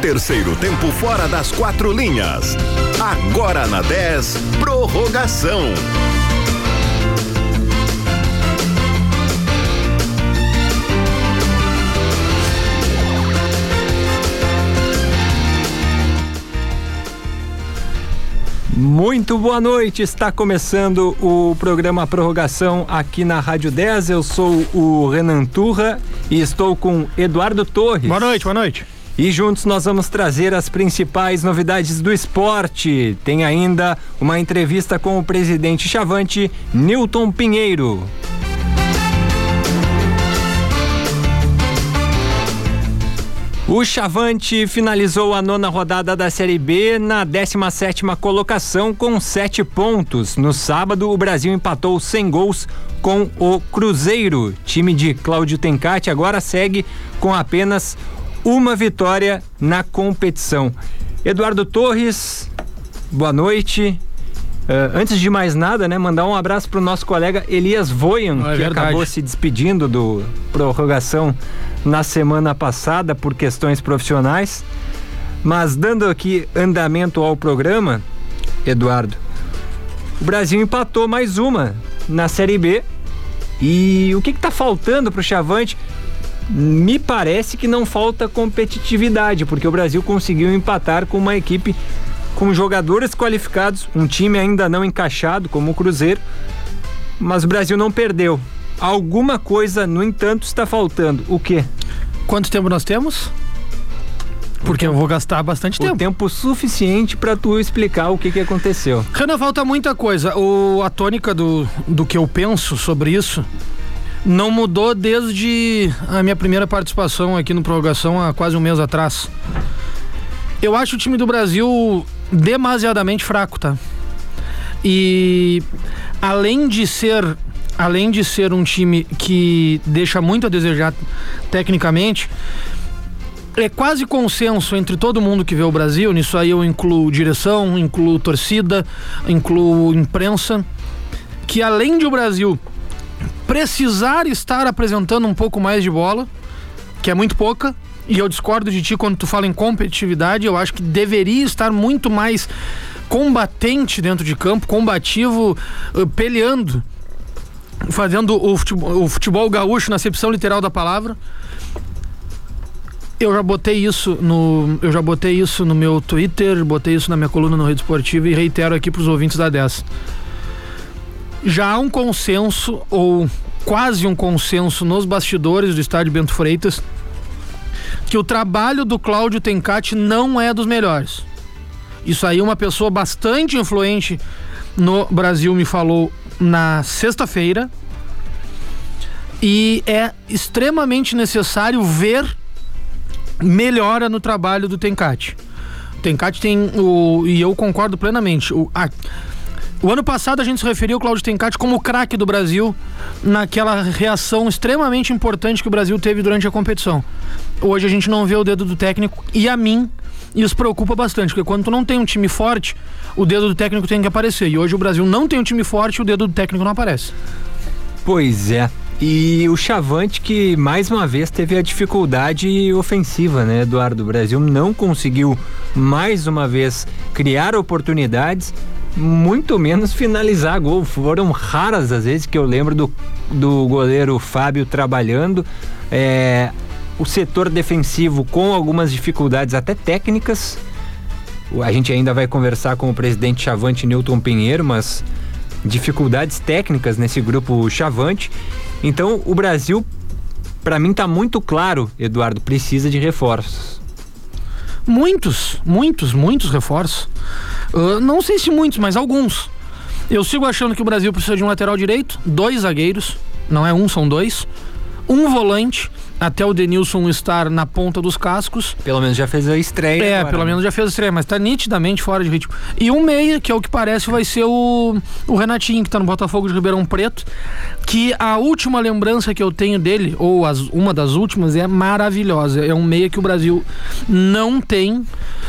terceiro tempo fora das quatro linhas. Agora na 10, prorrogação. Muito boa noite, está começando o programa Prorrogação aqui na Rádio 10. Eu sou o Renan Turra e estou com Eduardo Torres. Boa noite, boa noite. E juntos nós vamos trazer as principais novidades do esporte. Tem ainda uma entrevista com o presidente Chavante, Newton Pinheiro. O Chavante finalizou a nona rodada da Série B na 17 colocação com sete pontos. No sábado, o Brasil empatou sem gols com o Cruzeiro. Time de Cláudio Tencati agora segue com apenas uma vitória na competição. Eduardo Torres, boa noite. Uh, antes de mais nada, né, mandar um abraço para o nosso colega Elias Voyan, é que verdade. acabou se despedindo do prorrogação na semana passada por questões profissionais. Mas dando aqui andamento ao programa, Eduardo, o Brasil empatou mais uma na Série B. E o que está faltando para o Chavante? Me parece que não falta competitividade, porque o Brasil conseguiu empatar com uma equipe com jogadores qualificados, um time ainda não encaixado, como o Cruzeiro, mas o Brasil não perdeu. Alguma coisa, no entanto, está faltando. O quê? Quanto tempo nós temos? Porque eu vou gastar bastante tempo. O tempo suficiente para tu explicar o que, que aconteceu. Renan, falta muita coisa. O, a tônica do, do que eu penso sobre isso não mudou desde a minha primeira participação aqui no Prorrogação há quase um mês atrás. Eu acho o time do Brasil demasiadamente fraco, tá? E além de ser além de ser um time que deixa muito a desejar tecnicamente, é quase consenso entre todo mundo que vê o Brasil, nisso aí eu incluo direção, incluo torcida, incluo imprensa, que além de o Brasil precisar estar apresentando um pouco mais de bola, que é muito pouca, e eu discordo de ti quando tu fala em competitividade, eu acho que deveria estar muito mais combatente dentro de campo, combativo, uh, peleando fazendo o futebol, o futebol gaúcho na acepção literal da palavra. Eu já botei isso no, eu já botei isso no meu Twitter, botei isso na minha coluna no Rede Esportiva e reitero aqui para os ouvintes da 10. Já há um consenso ou quase um consenso nos bastidores do estádio Bento Freitas que o trabalho do Cláudio Tencati não é dos melhores. Isso aí uma pessoa bastante influente no Brasil me falou na sexta-feira e é extremamente necessário ver melhora no trabalho do Tencate. O Tencate tem o e eu concordo plenamente. O, a, o ano passado a gente se referiu ao Claudio Tencati como o craque do Brasil naquela reação extremamente importante que o Brasil teve durante a competição. Hoje a gente não vê o dedo do técnico e a mim isso preocupa bastante, porque quando tu não tem um time forte, o dedo do técnico tem que aparecer. E hoje o Brasil não tem um time forte, o dedo do técnico não aparece. Pois é. E o Chavante que mais uma vez teve a dificuldade ofensiva, né, Eduardo? O Brasil não conseguiu mais uma vez criar oportunidades, muito menos finalizar gol. Foram raras as vezes que eu lembro do, do goleiro Fábio trabalhando. É, o setor defensivo com algumas dificuldades até técnicas. A gente ainda vai conversar com o presidente Chavante Newton Pinheiro, mas dificuldades técnicas nesse grupo Chavante. Então, o Brasil, para mim, está muito claro, Eduardo, precisa de reforços. Muitos, muitos, muitos reforços. Não sei se muitos, mas alguns. Eu sigo achando que o Brasil precisa de um lateral direito, dois zagueiros, não é um, são dois, um volante até o Denilson estar na ponta dos cascos. Pelo menos já fez a estreia. É, agora, pelo né? menos já fez a estreia, mas tá nitidamente fora de ritmo. E um meia, que é o que parece, vai ser o, o Renatinho, que tá no Botafogo de Ribeirão Preto. Que a última lembrança que eu tenho dele, ou as, uma das últimas, é maravilhosa. É um meia que o Brasil não tem.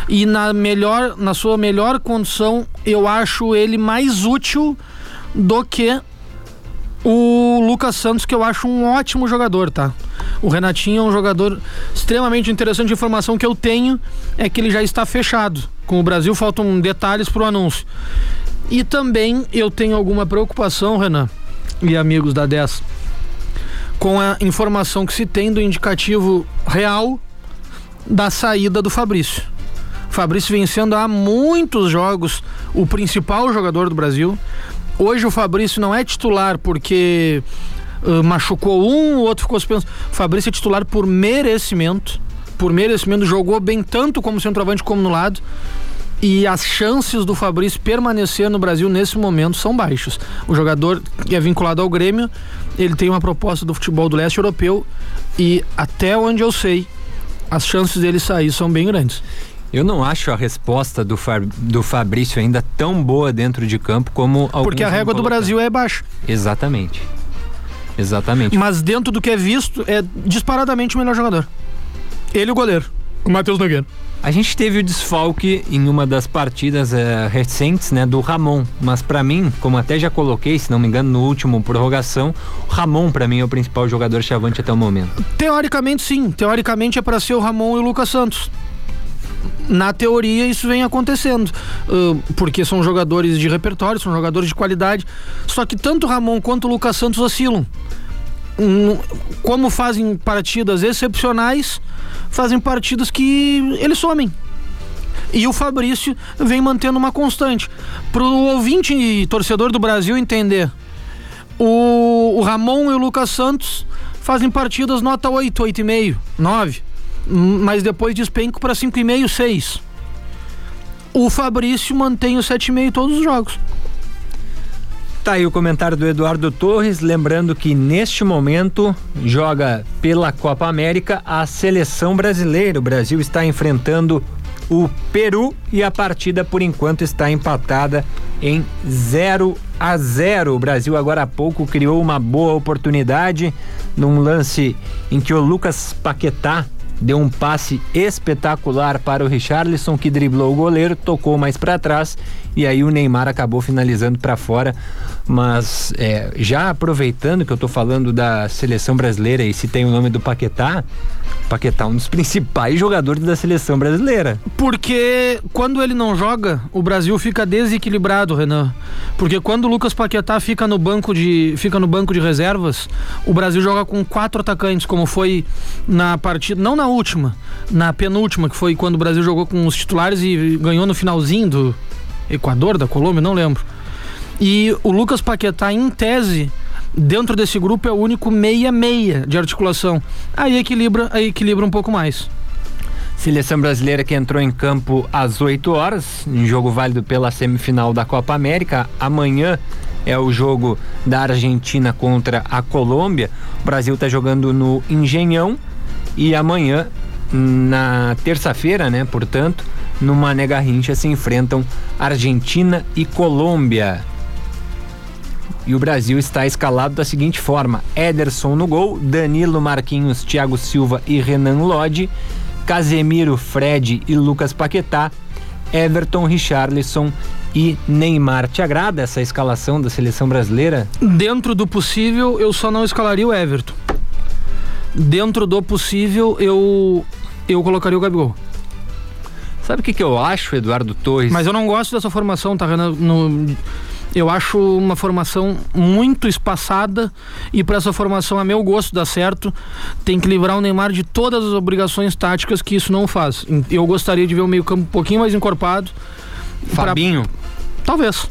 E na melhor, na sua melhor condição, eu acho ele mais útil do que o Lucas Santos, que eu acho um ótimo jogador, tá? O Renatinho é um jogador extremamente interessante. A informação que eu tenho é que ele já está fechado. Com o Brasil faltam detalhes para o anúncio. E também eu tenho alguma preocupação, Renan e amigos da 10, com a informação que se tem do indicativo real da saída do Fabrício. Fabrício vencendo há muitos jogos o principal jogador do Brasil. Hoje o Fabrício não é titular porque uh, machucou um, o outro ficou suspenso. Fabrício é titular por merecimento. Por merecimento, jogou bem tanto como centroavante como no lado. E as chances do Fabrício permanecer no Brasil nesse momento são baixas. O jogador que é vinculado ao Grêmio, ele tem uma proposta do futebol do leste europeu e até onde eu sei, as chances dele sair são bem grandes. Eu não acho a resposta do, do Fabrício ainda tão boa dentro de campo como Porque a régua do Brasil é baixa. Exatamente. Exatamente. Mas dentro do que é visto, é disparadamente o melhor jogador. Ele e o goleiro, o Matheus Nogueira. A gente teve o desfalque em uma das partidas é, recentes, né, do Ramon. Mas para mim, como até já coloquei, se não me engano, no último prorrogação, o Ramon para mim é o principal jogador chavante até o momento. Teoricamente sim, teoricamente é para ser o Ramon e o Lucas Santos na teoria isso vem acontecendo, porque são jogadores de repertório, são jogadores de qualidade. Só que tanto Ramon quanto o Lucas Santos oscilam. Como fazem partidas excepcionais, fazem partidas que eles somem. E o Fabrício vem mantendo uma constante. Para o ouvinte e torcedor do Brasil entender, o, o Ramon e o Lucas Santos fazem partidas nota 8, 8,5, 9 mas depois despenco para 5,5, 6. O Fabrício mantém o 7,5 todos os jogos. Tá aí o comentário do Eduardo Torres, lembrando que neste momento joga pela Copa América a seleção brasileira. O Brasil está enfrentando o Peru e a partida por enquanto está empatada em 0 a 0. O Brasil agora há pouco criou uma boa oportunidade num lance em que o Lucas Paquetá deu um passe espetacular para o Richarlison que driblou o goleiro, tocou mais para trás e aí o Neymar acabou finalizando para fora. Mas é, já aproveitando que eu tô falando da seleção brasileira e se tem o nome do Paquetá, Paquetá é um dos principais jogadores da seleção brasileira. Porque quando ele não joga, o Brasil fica desequilibrado, Renan. Porque quando o Lucas Paquetá fica no banco de fica no banco de reservas, o Brasil joga com quatro atacantes, como foi na partida, não na última, na penúltima, que foi quando o Brasil jogou com os titulares e ganhou no finalzinho do Equador, da Colômbia, não lembro. E o Lucas Paquetá, em tese, dentro desse grupo é o único meia-meia de articulação. Aí equilibra, aí equilibra um pouco mais. Seleção brasileira que entrou em campo às 8 horas, em jogo válido pela semifinal da Copa América. Amanhã é o jogo da Argentina contra a Colômbia. O Brasil está jogando no Engenhão e amanhã, na terça-feira, né, portanto, no Mané Garrincha se enfrentam Argentina e Colômbia. E o Brasil está escalado da seguinte forma: Ederson no gol, Danilo Marquinhos, Thiago Silva e Renan Lodge, Casemiro, Fred e Lucas Paquetá, Everton, Richarlison e Neymar. Te agrada essa escalação da seleção brasileira? Dentro do possível, eu só não escalaria o Everton. Dentro do possível, eu eu colocaria o Gabigol. Sabe o que, que eu acho, Eduardo Torres? Mas eu não gosto dessa formação, tá, Renan? No, eu acho uma formação muito espaçada e para essa formação, a meu gosto, dá certo. Tem que livrar o Neymar de todas as obrigações táticas que isso não faz. Eu gostaria de ver o meio-campo um pouquinho mais encorpado. Fabinho? Pra... Talvez.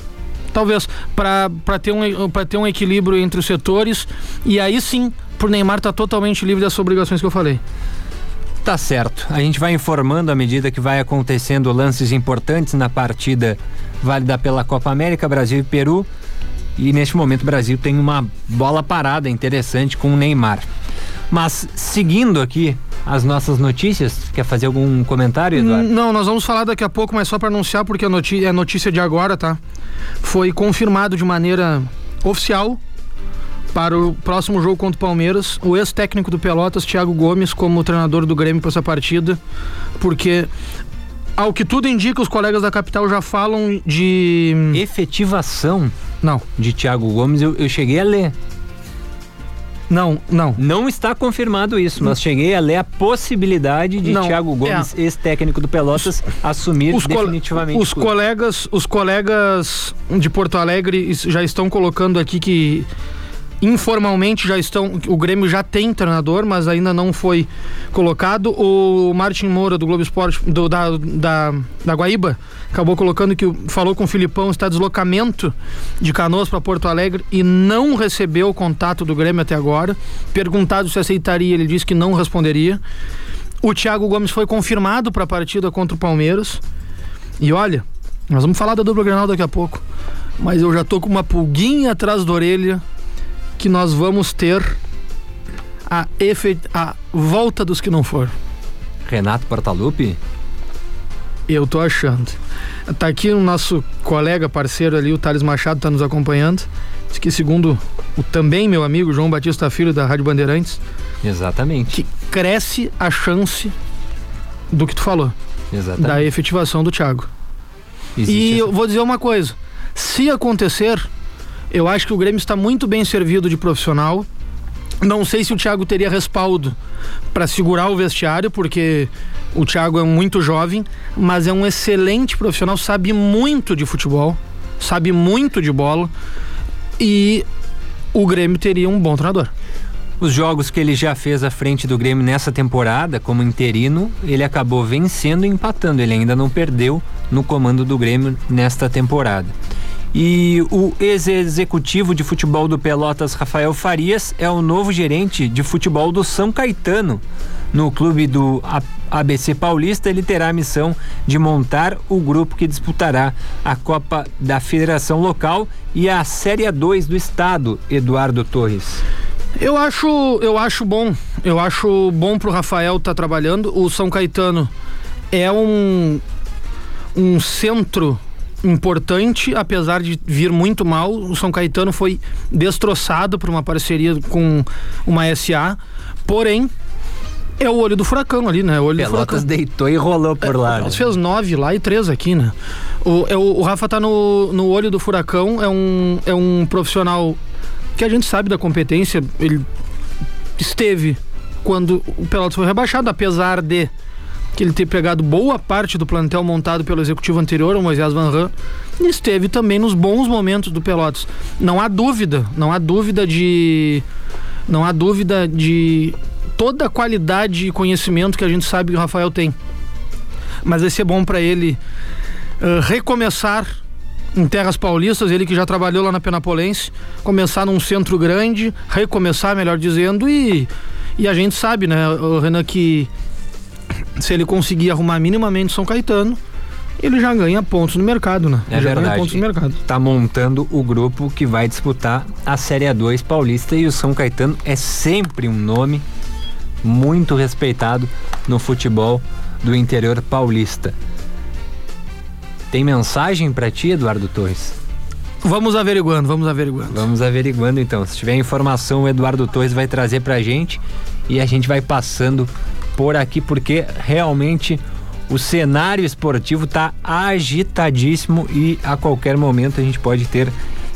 Talvez. Para ter, um, ter um equilíbrio entre os setores. E aí sim, pro Neymar tá totalmente livre das obrigações que eu falei. Tá certo. A gente vai informando à medida que vai acontecendo lances importantes na partida válida pela Copa América, Brasil e Peru. E neste momento o Brasil tem uma bola parada interessante com o Neymar. Mas seguindo aqui as nossas notícias, quer fazer algum comentário, Eduardo? Não, nós vamos falar daqui a pouco, mas só para anunciar porque a notícia, é notícia de agora, tá? Foi confirmado de maneira oficial para o próximo jogo contra o Palmeiras, o ex-técnico do Pelotas, Thiago Gomes, como treinador do Grêmio para essa partida, porque ao que tudo indica, os colegas da capital já falam de. Efetivação? Não. De Thiago Gomes, eu, eu cheguei a ler. Não, não. Não está confirmado isso, mas cheguei a ler a possibilidade de não, Thiago Gomes, é. ex-técnico do Pelotas, assumir os definitivamente. Os colegas, os colegas de Porto Alegre já estão colocando aqui que informalmente já estão. O Grêmio já tem treinador, mas ainda não foi colocado. O Martin Moura, do Globo Esporte, do, da, da, da Guaíba, acabou colocando que falou com o Filipão, está deslocamento de Canoas para Porto Alegre e não recebeu o contato do Grêmio até agora. Perguntado se aceitaria, ele disse que não responderia. O Thiago Gomes foi confirmado para a partida contra o Palmeiras. E olha, nós vamos falar da dupla Grenal daqui a pouco. Mas eu já tô com uma pulguinha atrás da orelha que nós vamos ter a, efe... a volta dos que não foram. Renato Portaluppi? Eu tô achando. Tá aqui o nosso colega, parceiro ali, o Thales Machado, tá nos acompanhando. Diz que segundo o também meu amigo João Batista Filho da Rádio Bandeirantes. Exatamente. Que cresce a chance do que tu falou. Exatamente. Da efetivação do Thiago. Existe e eu vou dizer uma coisa. Se acontecer, eu acho que o Grêmio está muito bem servido de profissional. Não sei se o Thiago teria respaldo para segurar o vestiário, porque o Thiago é muito jovem, mas é um excelente profissional, sabe muito de futebol, sabe muito de bola e o Grêmio teria um bom treinador. Os jogos que ele já fez à frente do Grêmio nessa temporada, como interino, ele acabou vencendo e empatando. Ele ainda não perdeu no comando do Grêmio nesta temporada. E o ex-executivo de futebol do Pelotas, Rafael Farias, é o novo gerente de futebol do São Caetano. No clube do ABC Paulista, ele terá a missão de montar o grupo que disputará a Copa da Federação Local e a Série 2 do Estado, Eduardo Torres. Eu acho, eu acho bom. Eu acho bom pro Rafael estar tá trabalhando. O São Caetano é um um centro importante, apesar de vir muito mal. O São Caetano foi destroçado por uma parceria com uma SA, porém é o olho do furacão ali, né? O olho Pelotas deitou e rolou por lá. É, né? fez nove lá e três aqui, né? O, é, o, o Rafa tá no, no olho do furacão, é um, é um profissional que a gente sabe da competência, ele esteve quando o Pelotas foi rebaixado, apesar de que ele ter pegado boa parte do plantel montado pelo executivo anterior, o Moisés Van Ran, e esteve também nos bons momentos do Pelotas. Não há dúvida, não há dúvida de não há dúvida de toda a qualidade e conhecimento que a gente sabe que o Rafael tem. Mas vai ser bom para ele uh, recomeçar em terras paulistas, ele que já trabalhou lá na Penapolense, começar num centro grande, recomeçar, melhor dizendo, e, e a gente sabe, né, Renan, que se ele conseguir arrumar minimamente São Caetano, ele já ganha pontos no mercado, né? É já verdade. pontos no mercado. Tá montando o grupo que vai disputar a Série A2 Paulista e o São Caetano é sempre um nome muito respeitado no futebol do interior paulista. Tem mensagem para ti, Eduardo Torres? Vamos averiguando, vamos averiguando. Vamos averiguando então. Se tiver informação, o Eduardo Torres vai trazer pra gente e a gente vai passando por aqui porque realmente o cenário esportivo está agitadíssimo e a qualquer momento a gente pode ter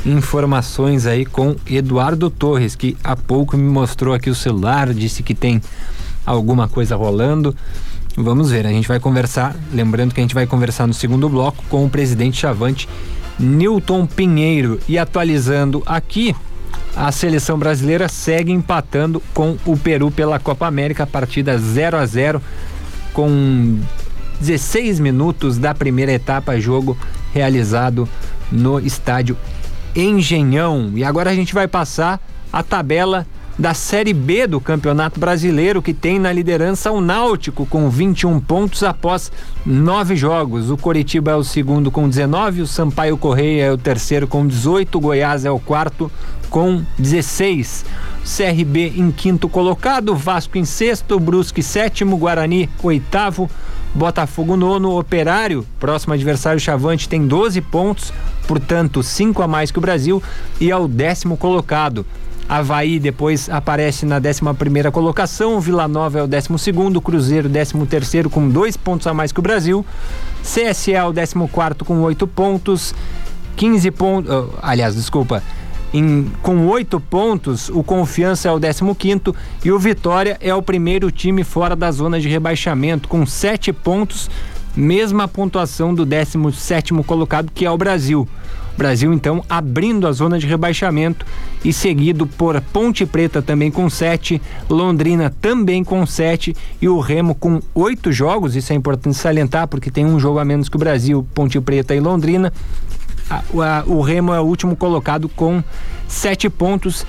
informações aí com Eduardo Torres, que há pouco me mostrou aqui o celular, disse que tem alguma coisa rolando. Vamos ver, a gente vai conversar, lembrando que a gente vai conversar no segundo bloco com o presidente Chavante, Newton Pinheiro. E atualizando aqui, a seleção brasileira segue empatando com o Peru pela Copa América, partida 0 a 0 com 16 minutos da primeira etapa, jogo realizado no estádio Engenhão. E agora a gente vai passar a tabela da Série B do Campeonato Brasileiro, que tem na liderança o Náutico com 21 pontos após nove jogos. O Coritiba é o segundo com 19, o Sampaio Correia é o terceiro com 18, o Goiás é o quarto com 16. CRB em quinto colocado, Vasco em sexto, Brusque sétimo, Guarani oitavo, Botafogo nono, Operário, próximo adversário Chavante, tem 12 pontos, portanto, cinco a mais que o Brasil e é o décimo colocado. Havaí depois aparece na 11 primeira colocação, Vila Nova é o 12 segundo, Cruzeiro 13 terceiro com dois pontos a mais que o Brasil, CSA é o 14 quarto com oito pontos, 15 pontos, oh, aliás, desculpa, Em, com oito pontos, o Confiança é o 15 e o Vitória é o primeiro time fora da zona de rebaixamento, com sete pontos, mesma pontuação do 17 colocado, que é o Brasil. Brasil, então, abrindo a zona de rebaixamento e seguido por Ponte Preta também com sete, Londrina também com sete e o Remo com oito jogos. Isso é importante salientar porque tem um jogo a menos que o Brasil, Ponte Preta e Londrina. A, a, o Remo é o último colocado com sete pontos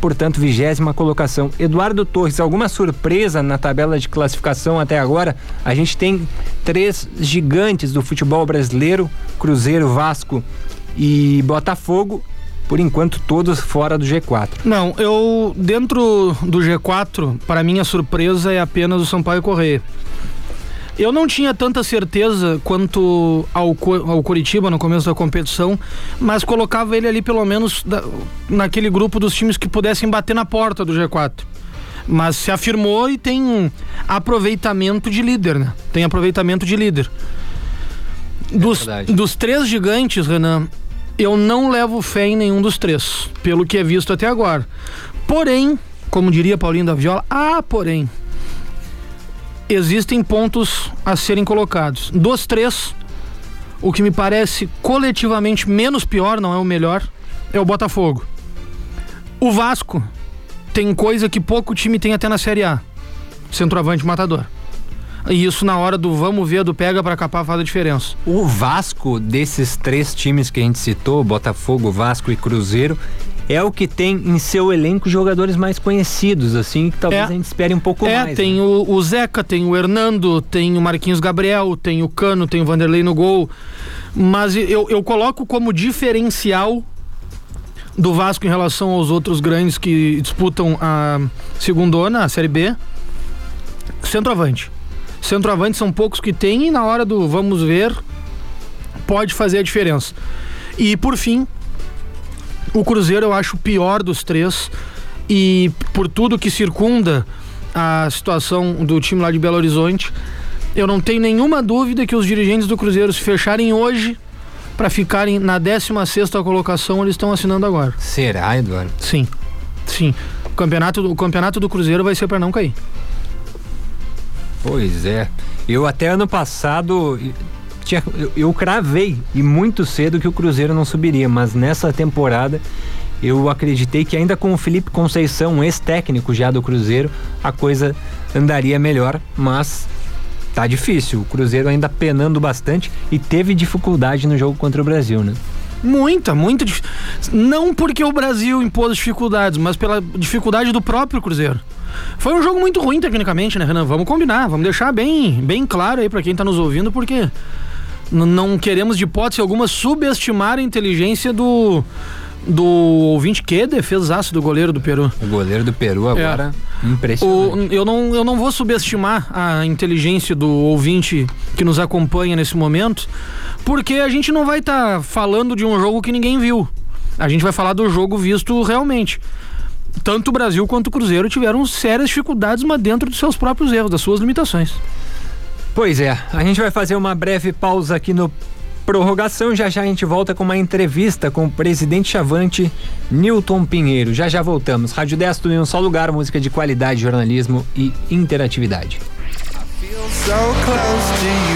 portanto, vigésima colocação. Eduardo Torres, alguma surpresa na tabela de classificação até agora? A gente tem três gigantes do futebol brasileiro: Cruzeiro, Vasco e Botafogo, por enquanto todos fora do G4. Não, eu dentro do G4, para mim a surpresa é apenas o Sampaio Correia. Eu não tinha tanta certeza quanto ao, ao Curitiba no começo da competição, mas colocava ele ali pelo menos da, naquele grupo dos times que pudessem bater na porta do G4. Mas se afirmou e tem aproveitamento de líder, né? Tem aproveitamento de líder. É dos, dos três gigantes, Renan, eu não levo fé em nenhum dos três, pelo que é visto até agora. Porém, como diria Paulinho da Viola, ah, porém, existem pontos a serem colocados. Dos três, o que me parece coletivamente menos pior, não é o melhor, é o Botafogo. O Vasco tem coisa que pouco time tem até na Série A. Centroavante matador. E isso na hora do vamos ver, do pega para capar faz a diferença. O Vasco, desses três times que a gente citou, Botafogo, Vasco e Cruzeiro, é o que tem em seu elenco jogadores mais conhecidos, assim, que talvez é, a gente espere um pouco é, mais. É, tem né? o, o, Zeca, tem o Hernando, tem o Marquinhos Gabriel, tem o Cano, tem o Vanderlei no gol. Mas eu, eu coloco como diferencial do Vasco em relação aos outros grandes que disputam a segundona, a Série B, centroavante. Centroavantes são poucos que tem e na hora do vamos ver pode fazer a diferença. E por fim, o Cruzeiro eu acho o pior dos três e por tudo que circunda a situação do time lá de Belo Horizonte, eu não tenho nenhuma dúvida que os dirigentes do Cruzeiro se fecharem hoje para ficarem na 16 sexta colocação, eles estão assinando agora. Será, Eduardo? Sim. Sim. O campeonato, o campeonato do Cruzeiro vai ser para não cair. Pois é. Eu até ano passado tinha, eu, eu cravei e muito cedo que o Cruzeiro não subiria, mas nessa temporada eu acreditei que ainda com o Felipe Conceição, ex-técnico já do Cruzeiro, a coisa andaria melhor, mas tá difícil. O Cruzeiro ainda penando bastante e teve dificuldade no jogo contra o Brasil, né? Muita, muita. Não porque o Brasil impôs dificuldades, mas pela dificuldade do próprio Cruzeiro. Foi um jogo muito ruim tecnicamente, né, Renan? Vamos combinar, vamos deixar bem, bem claro aí para quem tá nos ouvindo, porque não queremos de hipótese alguma subestimar a inteligência do do ouvinte que defesaço do goleiro do Peru. O goleiro do Peru agora é. impressionante. O, eu, não, eu não vou subestimar a inteligência do ouvinte que nos acompanha nesse momento, porque a gente não vai estar tá falando de um jogo que ninguém viu. A gente vai falar do jogo visto realmente tanto o Brasil quanto o Cruzeiro tiveram sérias dificuldades, mas dentro dos seus próprios erros, das suas limitações. Pois é, a gente vai fazer uma breve pausa aqui no prorrogação. Já já a gente volta com uma entrevista com o presidente Chavante, Newton Pinheiro. Já já voltamos. Rádio 10 tudo em um só lugar, música de qualidade, jornalismo e interatividade. A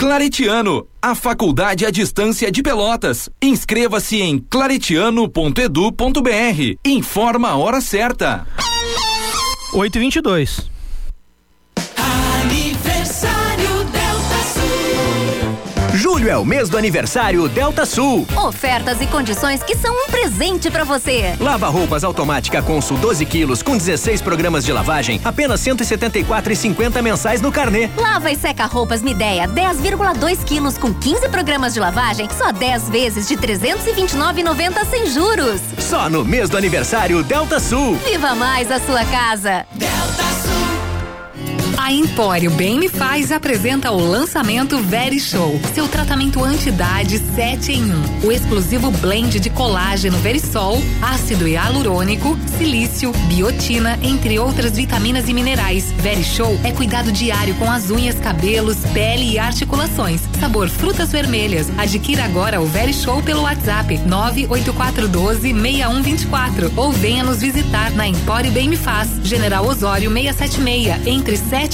Claretiano, a faculdade à distância de Pelotas. Inscreva-se em claretiano.edu.br. Informa a hora certa. 8 e 22 Julho é o mês do aniversário Delta Sul. Ofertas e condições que são um presente para você. Lava roupas automática Consul 12 quilos com 16 programas de lavagem, apenas 174,50 mensais no carnê. Lava e seca roupas Mideia 10,2 quilos com 15 programas de lavagem, só 10 vezes de 329,90 sem juros. Só no mês do aniversário Delta Sul. Viva mais a sua casa. Delta Sul. A Empório Bem Me Faz apresenta o lançamento Very Show, seu tratamento anti-idade 7 em 1. O exclusivo blend de colágeno Verisol, ácido hialurônico, silício, biotina, entre outras vitaminas e minerais. Very Show é cuidado diário com as unhas, cabelos, pele e articulações. Sabor frutas vermelhas. Adquira agora o Very Show pelo WhatsApp 98412 6124 ou venha nos visitar na Empório Bem Me Faz, General Osório 676, entre 7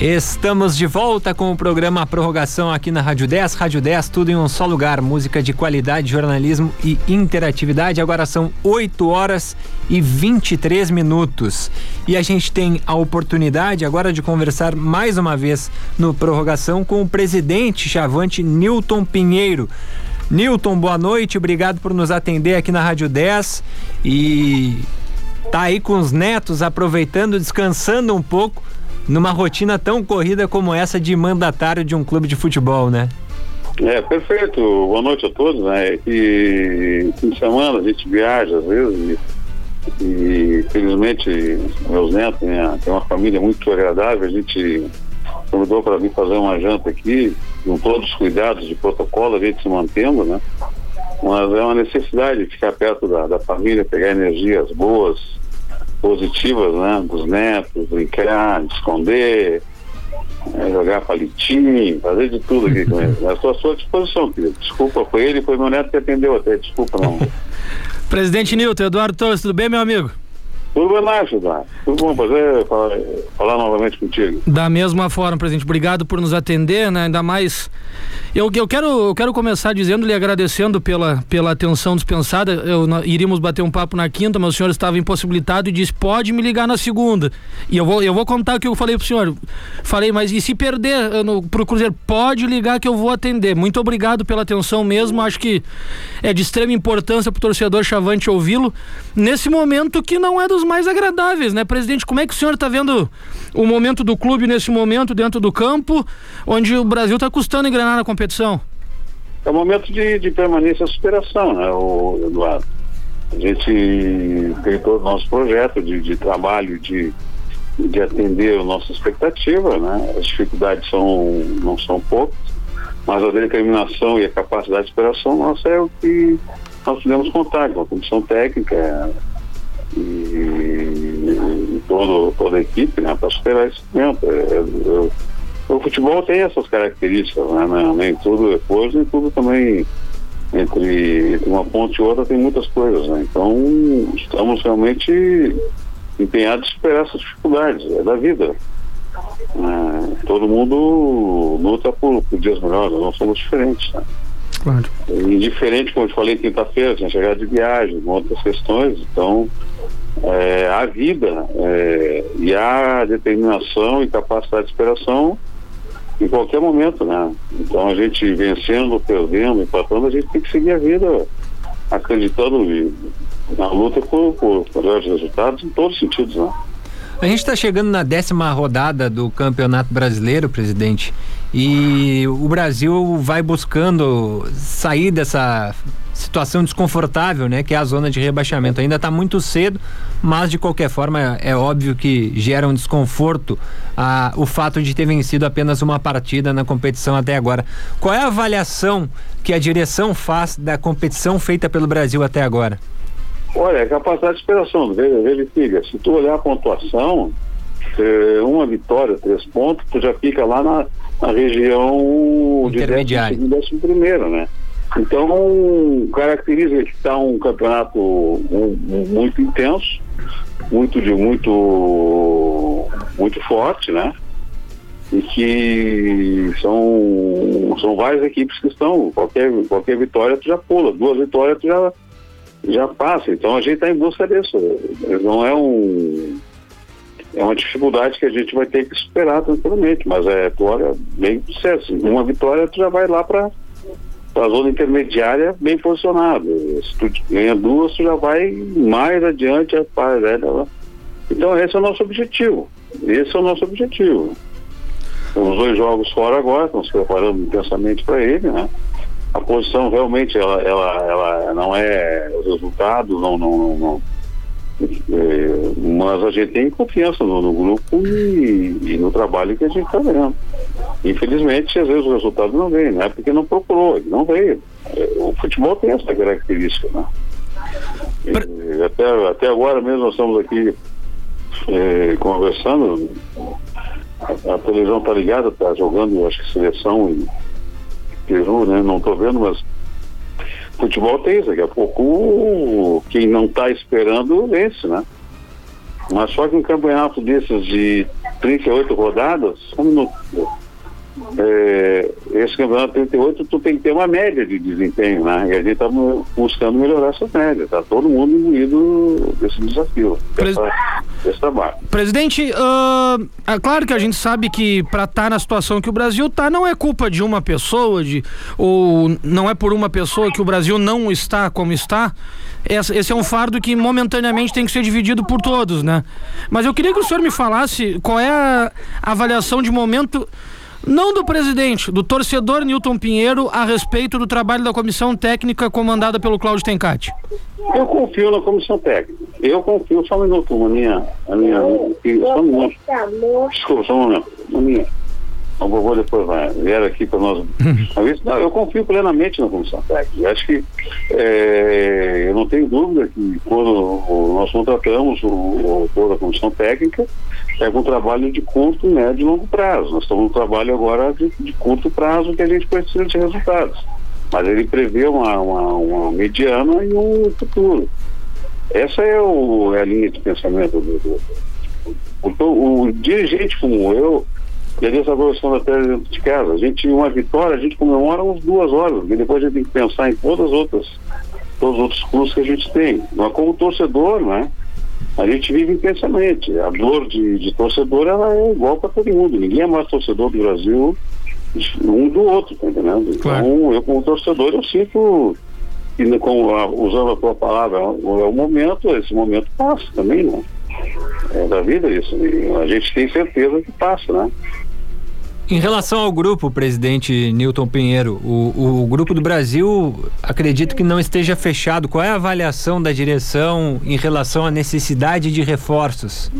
Estamos de volta com o programa Prorrogação aqui na Rádio 10. Rádio 10, tudo em um só lugar. Música de qualidade, jornalismo e interatividade. Agora são 8 horas e 23 minutos. E a gente tem a oportunidade agora de conversar mais uma vez no Prorrogação com o presidente Chavante Newton Pinheiro. Newton, boa noite, obrigado por nos atender aqui na Rádio 10 e tá aí com os netos aproveitando, descansando um pouco numa rotina tão corrida como essa de mandatário de um clube de futebol, né? É, perfeito. Boa noite a todos, né? E fim de semana a gente viaja às vezes e, e felizmente meus netos né, têm uma família muito agradável, a gente convidou para vir fazer uma janta aqui, com todos os cuidados de protocolo, a gente se mantendo, né? Mas é uma necessidade de ficar perto da, da família, pegar energias boas, positivas, né? Dos netos, brincar, esconder, é, jogar palitinho, fazer de tudo aqui com ele. Estou à sua disposição, querido. Desculpa, foi ele, foi meu neto que atendeu até. Desculpa, não. Presidente Nilton, Eduardo Torres, tudo bem, meu amigo? Tudo bem, Márcio, Tudo bom prazer falar, falar novamente contigo. Da mesma forma, presidente. Obrigado por nos atender, né? Ainda mais. Eu, eu, quero, eu quero começar dizendo-lhe agradecendo pela, pela atenção dispensada. Eu, nós, iríamos bater um papo na quinta, mas o senhor estava impossibilitado e disse: pode me ligar na segunda. E eu vou, eu vou contar o que eu falei pro senhor. Falei, mas e se perder no, pro Cruzeiro? Pode ligar que eu vou atender. Muito obrigado pela atenção mesmo. Acho que é de extrema importância pro torcedor Chavante ouvi-lo nesse momento que não é dos mais agradáveis, né, presidente? Como é que o senhor está vendo o momento do clube nesse momento dentro do campo, onde o Brasil está custando engrenar na competição? É um momento de, de permanência e superação, né, o Eduardo? A gente tem todo o nosso projeto de, de trabalho de, de atender a nossa expectativa, né? As dificuldades são, não são poucas, mas a determinação e a capacidade de superação nossa é o que nós podemos contar com a comissão técnica, e, todo, toda a equipe né, para superar esse momento. É, é, o futebol tem essas características, né, né, nem tudo é coisa, nem tudo também entre, entre uma ponte e outra tem muitas coisas. Né? Então estamos realmente empenhados em superar essas dificuldades, é da vida. É, todo mundo luta por, por dias melhores, nós somos diferentes. Né? Claro. Indiferente, como eu te falei quinta-feira, tinha chegado de viagem, com outras questões, então é, a vida é, e a determinação e capacidade de superação em qualquer momento, né? Então a gente vencendo, perdendo, empatando, a gente tem que seguir a vida acreditando na luta por, por melhores resultados em todos os sentidos, né? A gente está chegando na décima rodada do Campeonato Brasileiro, presidente, e o Brasil vai buscando sair dessa situação desconfortável, né, que é a zona de rebaixamento. Ainda está muito cedo, mas de qualquer forma é, óbvio que gera um desconforto a, o fato de ter vencido apenas uma partida na competição até agora. Qual é a avaliação que a direção faz da competição feita pelo Brasil até agora? Olha, é capacidade de superação, verifica. Se tu olhar a pontuação, é, uma vitória, três pontos, tu já fica lá na, na região de décimo, décimo primeiro, né? Então, caracteriza que está um campeonato um, um, muito intenso, muito de muito muito forte, né? E que são, são várias equipes que estão, qualquer, qualquer vitória tu já pula, duas vitórias tu já, já passa. Então a gente está em busca disso. Não é um. É uma dificuldade que a gente vai ter que superar tranquilamente, mas é, olha bem sucesso. Uma vitória tu já vai lá para a zona intermediária bem posicionado. Se tu ganha duas, tu já vai mais adiante a par, né? Então esse é o nosso objetivo. Esse é o nosso objetivo. Os dois jogos fora agora, estamos preparando intensamente para ele, né? A posição realmente ela, ela, ela não é o resultado, não, não, não, não é, mas a gente tem confiança no, no grupo e, e, no trabalho que a gente está vendo. Infelizmente, às vezes o resultado não vem, não é porque não procurou, ele não veio. É, o futebol tem essa característica, né? E, até, até agora mesmo nós estamos aqui é, conversando, a, a televisão está ligada, está jogando, acho que seleção em Peru, né? Não estou vendo, mas futebol tem isso, daqui a pouco quem não está esperando vence, né? Mas só que um campeonato desses de 38 rodadas, um minuto, é, esse campeonato 38, tu tem que ter uma média de desempenho, né? E a gente está buscando melhorar essa média. Está todo mundo imbuído desse desafio, Pres... dessa, desse trabalho. Presidente, uh, é claro que a gente sabe que para estar tá na situação que o Brasil está, não é culpa de uma pessoa, de, ou não é por uma pessoa que o Brasil não está como está. Esse, esse é um fardo que momentaneamente tem que ser dividido por todos, né? Mas eu queria que o senhor me falasse qual é a avaliação de momento não do presidente, do torcedor Newton Pinheiro a respeito do trabalho da comissão técnica comandada pelo Cláudio Tencati? Eu confio na comissão técnica. Eu confio, só um minuto, a minha. A minha só um minuto. Desculpa, só um minuto. A minha. O vovô depois vai, vier aqui para nós. não, eu confio plenamente na comissão técnica. Acho que é, eu não tenho dúvida que quando nós contratamos o, o, toda a comissão técnica, é um trabalho de curto, médio e longo prazo. Nós estamos no trabalho agora de, de, curto prazo que a gente precisa de resultados. Mas ele prevê uma, uma, uma mediana e um futuro. Essa é, o, é a linha de pensamento do, do, o, o dirigente como eu, e a desaprovação da terra dentro de casa. A gente, uma vitória, a gente comemora umas duas horas, e depois a gente tem que pensar em todas as outras, todos os outros custos que a gente tem. Mas como torcedor, né? A gente vive intensamente. A dor de, de torcedor ela é igual para todo mundo. Ninguém é mais torcedor do Brasil um do outro, tá entendendo? Claro. Então, eu como torcedor, eu sinto, e com, usando a tua palavra, é o momento, esse momento passa também, né? É da vida isso. E a gente tem certeza que passa, né? Em relação ao grupo, presidente Newton Pinheiro, o, o grupo do Brasil acredito que não esteja fechado. Qual é a avaliação da direção em relação à necessidade de reforços?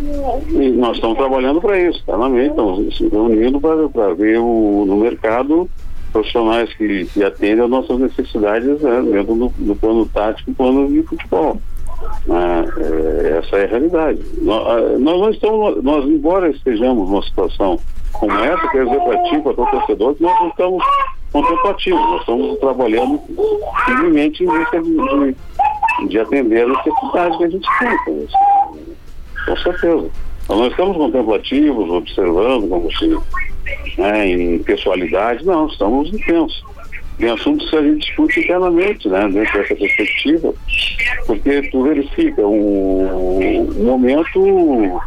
Nós estamos trabalhando para isso, tá? Estamos se reunindo para ver o, no mercado profissionais que, que atendem às nossas necessidades né, dentro do, do plano tático e plano de futebol. Ah, é, essa é a realidade. Nós, ah, nós não estamos, nós, embora estejamos numa situação como essa, dizer para ti, para o torcedor, que nós não estamos contemplativos, nós estamos trabalhando firmemente em busca de, de, de, atender as necessidades que a gente tem. Com, com certeza. Nós não estamos contemplativos, observando como se né, em pessoalidade, não, estamos intensos. Tem assuntos que a gente discute internamente, né, dentro dessa perspectiva, porque tu verifica um, um momento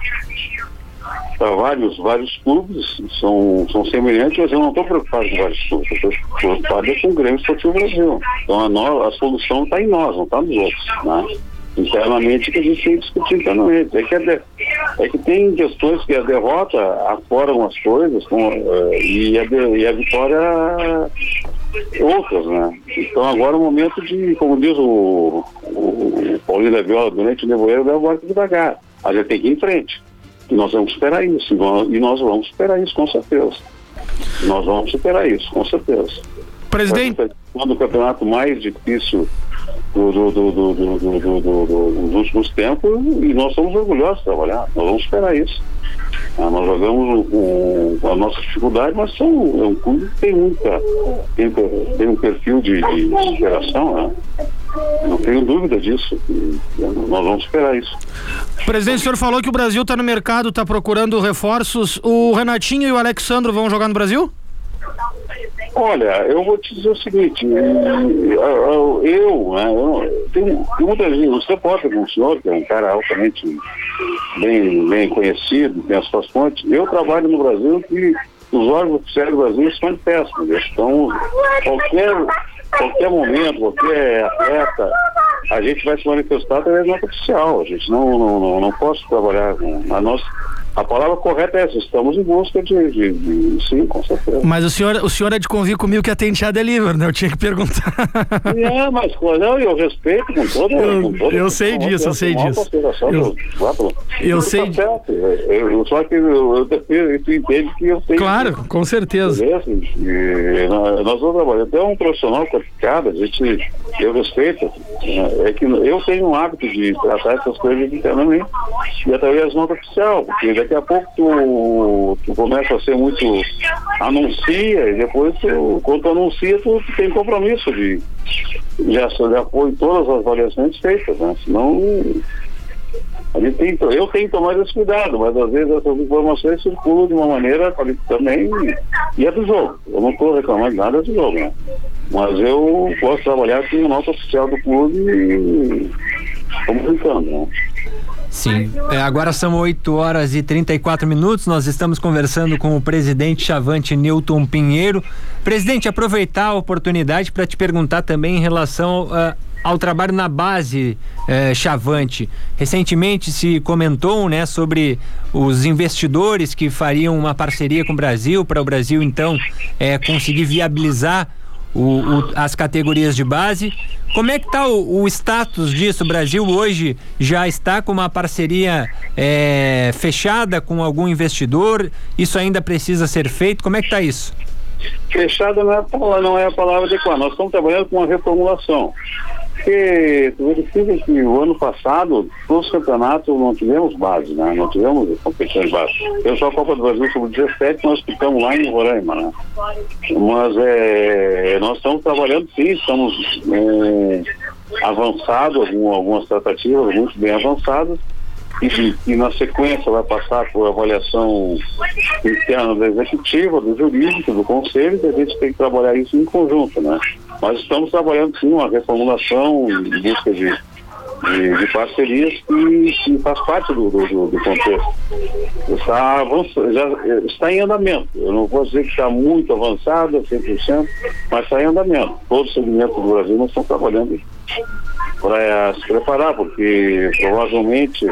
para vários, vários clubes, são, são semelhantes, mas eu não estou preocupado com vários clubes, eu estou preocupado com o Grêmio Esportivo Brasil. Então a, no, a solução está em nós, não está nos outros. Né? Internamente que a gente tem que discutir internamente. É que, de, é que tem questões que a derrota afora umas coisas com, uh, e, a e a vitória outras, né? Então agora é o momento de, como diz o, o, o Paulinho da Viola, durante o nevoeiro, é agora devagar. A gente tem que ir em frente. E nós vamos superar isso. E nós vamos superar isso, com certeza. Nós vamos superar isso, com certeza. Presidente. Quando o campeonato mais difícil do, do, do, dos últimos tempos e nós somos orgulhosos de trabalhar. Nós vamos esperar isso. Ah, nós jogamos a nossa dificuldade, mas são, é um clube que tem muita, tem, tem um perfil de, de geração, né? Não tenho dúvida disso. Nós vamos esperar isso. Presidente, o senhor falou que o Brasil está no mercado, está procurando reforços. O Renatinho e o Alexandro vão jogar no Brasil? Olha, eu vou te dizer o seguinte, eu, eu, né, eu tem, muita gente, você pode com o senhor, que é um cara altamente bem, bem conhecido, tem as suas fontes, eu trabalho no Brasil que os órgãos oficiais do Brasil estão péssimos. Então, qualquer, qualquer momento, qualquer atleta, a gente vai se manifestar através da nota oficial. A gente não, não, não, não posso trabalhar com a nossa a palavra correta é essa, estamos em busca de, de, de, sim, com certeza. Mas o senhor, o senhor é de convir comigo que atende a delivery, né? Eu tinha que perguntar. É, mas não, eu respeito com toda Eu, toda, eu sei disso, eu sei disso. Eu, eu sei. Tá certo. Eu, só que eu, eu, tu entende que eu tenho. Claro, que, com certeza. E, nós vamos trabalhar. Até um profissional qualificado, a gente, eu respeito. É que eu tenho um hábito de tratar essas coisas internamente e através da nota oficial, porque daqui a pouco tu, tu começa a ser muito anuncia e depois tu, quando tu anuncia tu, tu tem compromisso de, de apoio em todas as avaliações feitas, né? Senão a gente tem, eu tenho que tomar esse cuidado, mas às vezes essas informações circulam de uma maneira também e é do jogo. Eu não estou reclamando nada do jogo, né? Mas eu posso trabalhar com o nota oficial do clube e vamos brincando, né? Sim. É, agora são 8 horas e 34 minutos. Nós estamos conversando com o presidente Chavante Newton Pinheiro. Presidente, aproveitar a oportunidade para te perguntar também em relação uh, ao trabalho na base uh, Chavante. Recentemente se comentou, né, sobre os investidores que fariam uma parceria com o Brasil para o Brasil então uh, conseguir viabilizar o, o, as categorias de base. Como é que está o, o, status disso? O Brasil hoje já está com uma parceria é, fechada com algum investidor? Isso ainda precisa ser feito? Como é que está isso? Fechada não é, não é a palavra adequada. Nós estamos trabalhando com uma reformulação. Porque verifica que o ano passado, os campeonatos não tivemos base, né? Não tivemos competições base. Eu sou a Copa do Brasil sub-17, nós ficamos lá em Roraima, né? Mas é, nós estamos trabalhando sim, estamos é, avançados, algum, algumas tratativas muito bem avançadas, e, e, na sequência vai passar por avaliação interna da executiva, do jurídico, do conselho, e a gente tem que trabalhar isso em conjunto, né? Mas estamos trabalhando sim uma reformulação em busca de, de, de parcerias que, que, faz parte do, do, do contexto. Está, já, está em andamento. Eu não vou dizer que está muito avançado, 100%, mas está em andamento. Todos os segmentos do Brasil nós estamos trabalhando para se preparar, porque provavelmente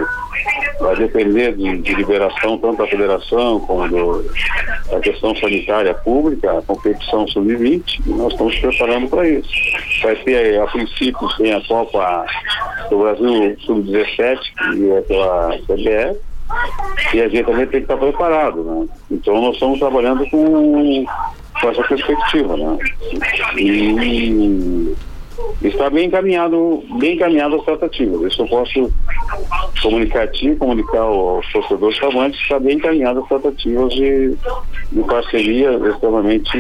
vai depender de, de, liberação tanto da federação como do, da questão sanitária pública, a competição sub-20, e nós estamos preparando para isso. Vai ter, a princípio, tem a Copa do Brasil sub-17, que é pela CBF, e a gente também tem que estar preparado, né? Então nós estamos trabalhando com, com essa perspectiva, né? E está bem encaminhado, bem encaminhado as tratativas. Isso eu posso comunicar a ti, comunicar aos torcedores chavantes, está bem encaminhado as tratativas de, de parceria extremamente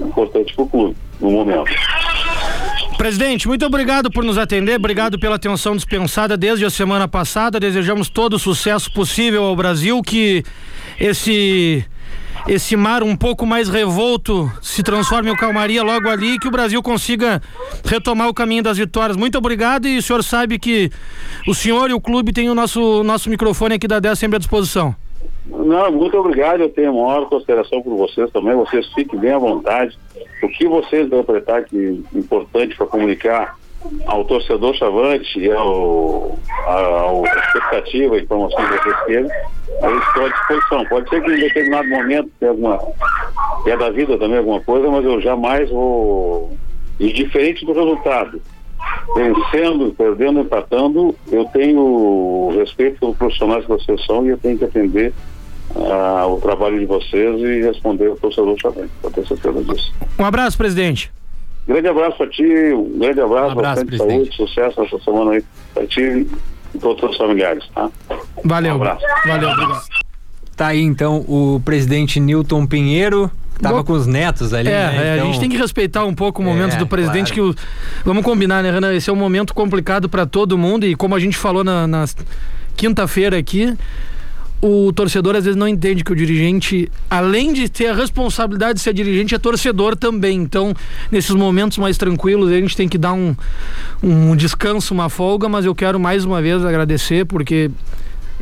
importante para o clube no momento. Presidente, muito obrigado por nos atender, obrigado pela atenção dispensada desde a semana passada. Desejamos todo o sucesso possível ao Brasil, que esse esse mar um pouco mais revolto se transforme em calmaria logo ali e que o Brasil consiga retomar o caminho das vitórias. Muito obrigado e o senhor sabe que o senhor e o clube têm o nosso, nosso microfone aqui da 10 sempre à disposição. Não, muito obrigado, eu tenho a maior consideração por vocês também, vocês fiquem bem à vontade. O que vocês interpretar que é importante para comunicar ao torcedor chavante e ao, ao, expectativa, a informação que vocês querem, eu estou à disposição. Pode ser que em determinado momento tenha alguma. é da vida também alguma coisa, mas eu jamais vou. E diferente do resultado, vencendo, perdendo, empatando, eu tenho respeito pelos profissionais da sessão e eu tenho que atender uh, o trabalho de vocês e responder ao torcedor também, para ter certeza disso. Um abraço, presidente. Grande abraço para ti, um grande abraço, Um abraço, bastante saúde, sucesso nessa semana aí para ti e todos os familiares, tá? Valeu. Um abraço. Valeu, obrigado. Tá aí então o presidente Newton Pinheiro, que tava com os netos ali, É, né? é, a Então, gente tem que respeitar um pouco o momento É, do presidente, claro. que o, vamos combinar, né, Renan? Esse é um momento complicado para todo mundo e como a gente falou na, na quinta-feira aqui, o torcedor às vezes não entende que o dirigente, além de ter a responsabilidade de ser dirigente, é torcedor também. Então, nesses momentos mais tranquilos, a gente tem que dar um, um descanso, uma folga, mas eu quero mais uma vez agradecer, porque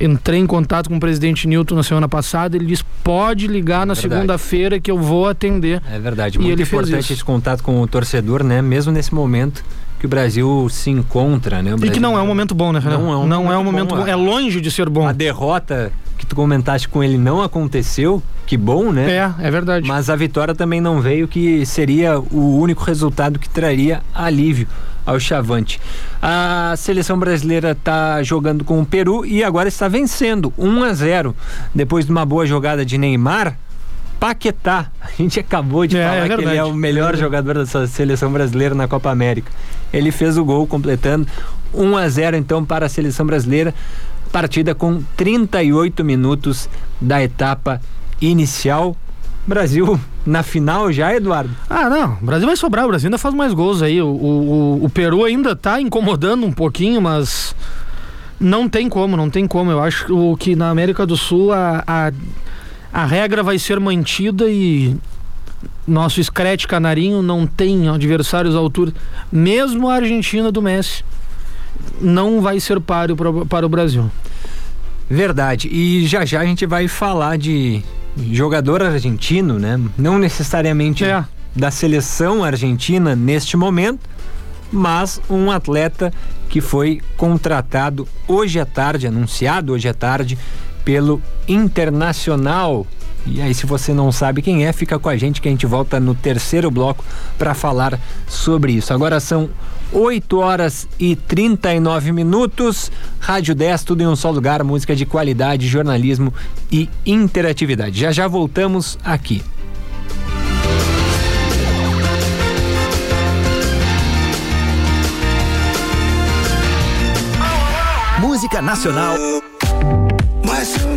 entrei em contato com o presidente Newton na semana passada, ele disse, pode ligar na Verdade. segunda-feira que eu vou atender. É verdade, E muito ele importante esse contato com o torcedor, né? Mesmo nesse momento que o Brasil se encontra, né? O E que Brasil- não é um momento bom, né, Renan? Não é um não é momento um momento bom, bom. é. É longe de ser bom. A derrota que tu comentaste com ele não aconteceu, que bom, né? É, é verdade. Mas a vitória também não veio, que seria o único resultado que traria alívio ao Chavante. A seleção brasileira está jogando com o Peru e agora está vencendo 1 a 0 depois de uma boa jogada de Neymar. Paquetá, a gente acabou de É, falar é que ele é o melhor jogador dessa seleção brasileira na Copa América. Ele fez o gol completando 1 a 0 então para a seleção brasileira. Partida com 38 minutos da etapa inicial. Brasil na final já, Eduardo? Ah, não. O Brasil vai sobrar. O Brasil ainda faz mais gols aí. O, o, o- Peru ainda tá incomodando um pouquinho, mas não tem como, não tem como. Eu acho que na América do Sul a, a, a regra vai ser mantida e nosso Screte Canarinho não tem adversários à altura. Mesmo a Argentina do Messi não vai ser páreo para o Brasil. Verdade. E já já a gente vai falar de jogador argentino, né? Não necessariamente É. da seleção argentina neste momento, mas um atleta que foi contratado hoje à tarde, anunciado hoje à tarde pelo Internacional. E aí, se você não sabe quem é, fica com a gente que a gente volta no terceiro bloco para falar sobre isso. Agora são 8 horas e 39 minutos. Rádio 10, tudo em um só lugar, música de qualidade, jornalismo e interatividade. Já já voltamos aqui. Música nacional,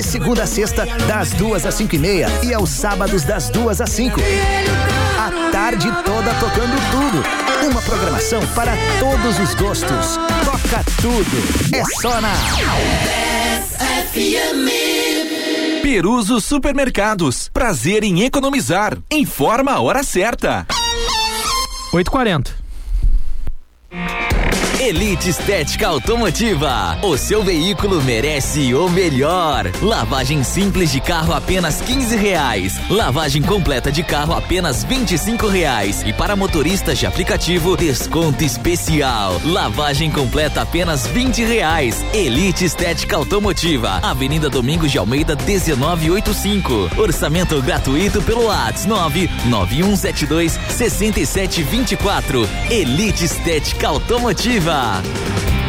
De segunda a sexta, das duas às cinco e meia e aos sábados das duas às cinco. A tarde toda tocando tudo. Uma programação para todos os gostos. Toca tudo. É só na Peruso Supermercados. Prazer em economizar. Informa a hora certa. 8h40. Elite Estética Automotiva. O seu veículo merece o melhor. Lavagem simples de carro apenas 15 reais. Lavagem completa de carro apenas 25 reais. E para motoristas de aplicativo, desconto especial. Lavagem completa apenas 20 reais. Elite Estética Automotiva. Avenida Domingos de Almeida 1985. Orçamento gratuito pelo WhatsApp 99172 6724. Elite Estética Automotiva. Ativa.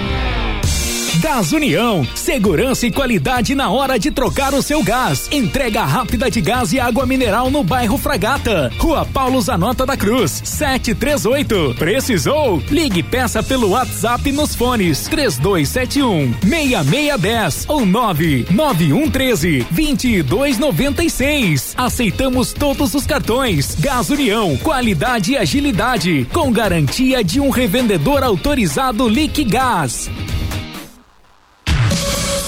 Gás União, segurança e qualidade na hora de trocar o seu gás. Entrega rápida de gás e água mineral no bairro Fragata. Rua Paulo Zanota da Cruz, 738. Precisou? Ligue peça pelo WhatsApp nos fones 3271 6610 ou 99113 2296. Aceitamos todos os cartões. Gás União, qualidade e agilidade, com garantia de um revendedor autorizado Liquigás.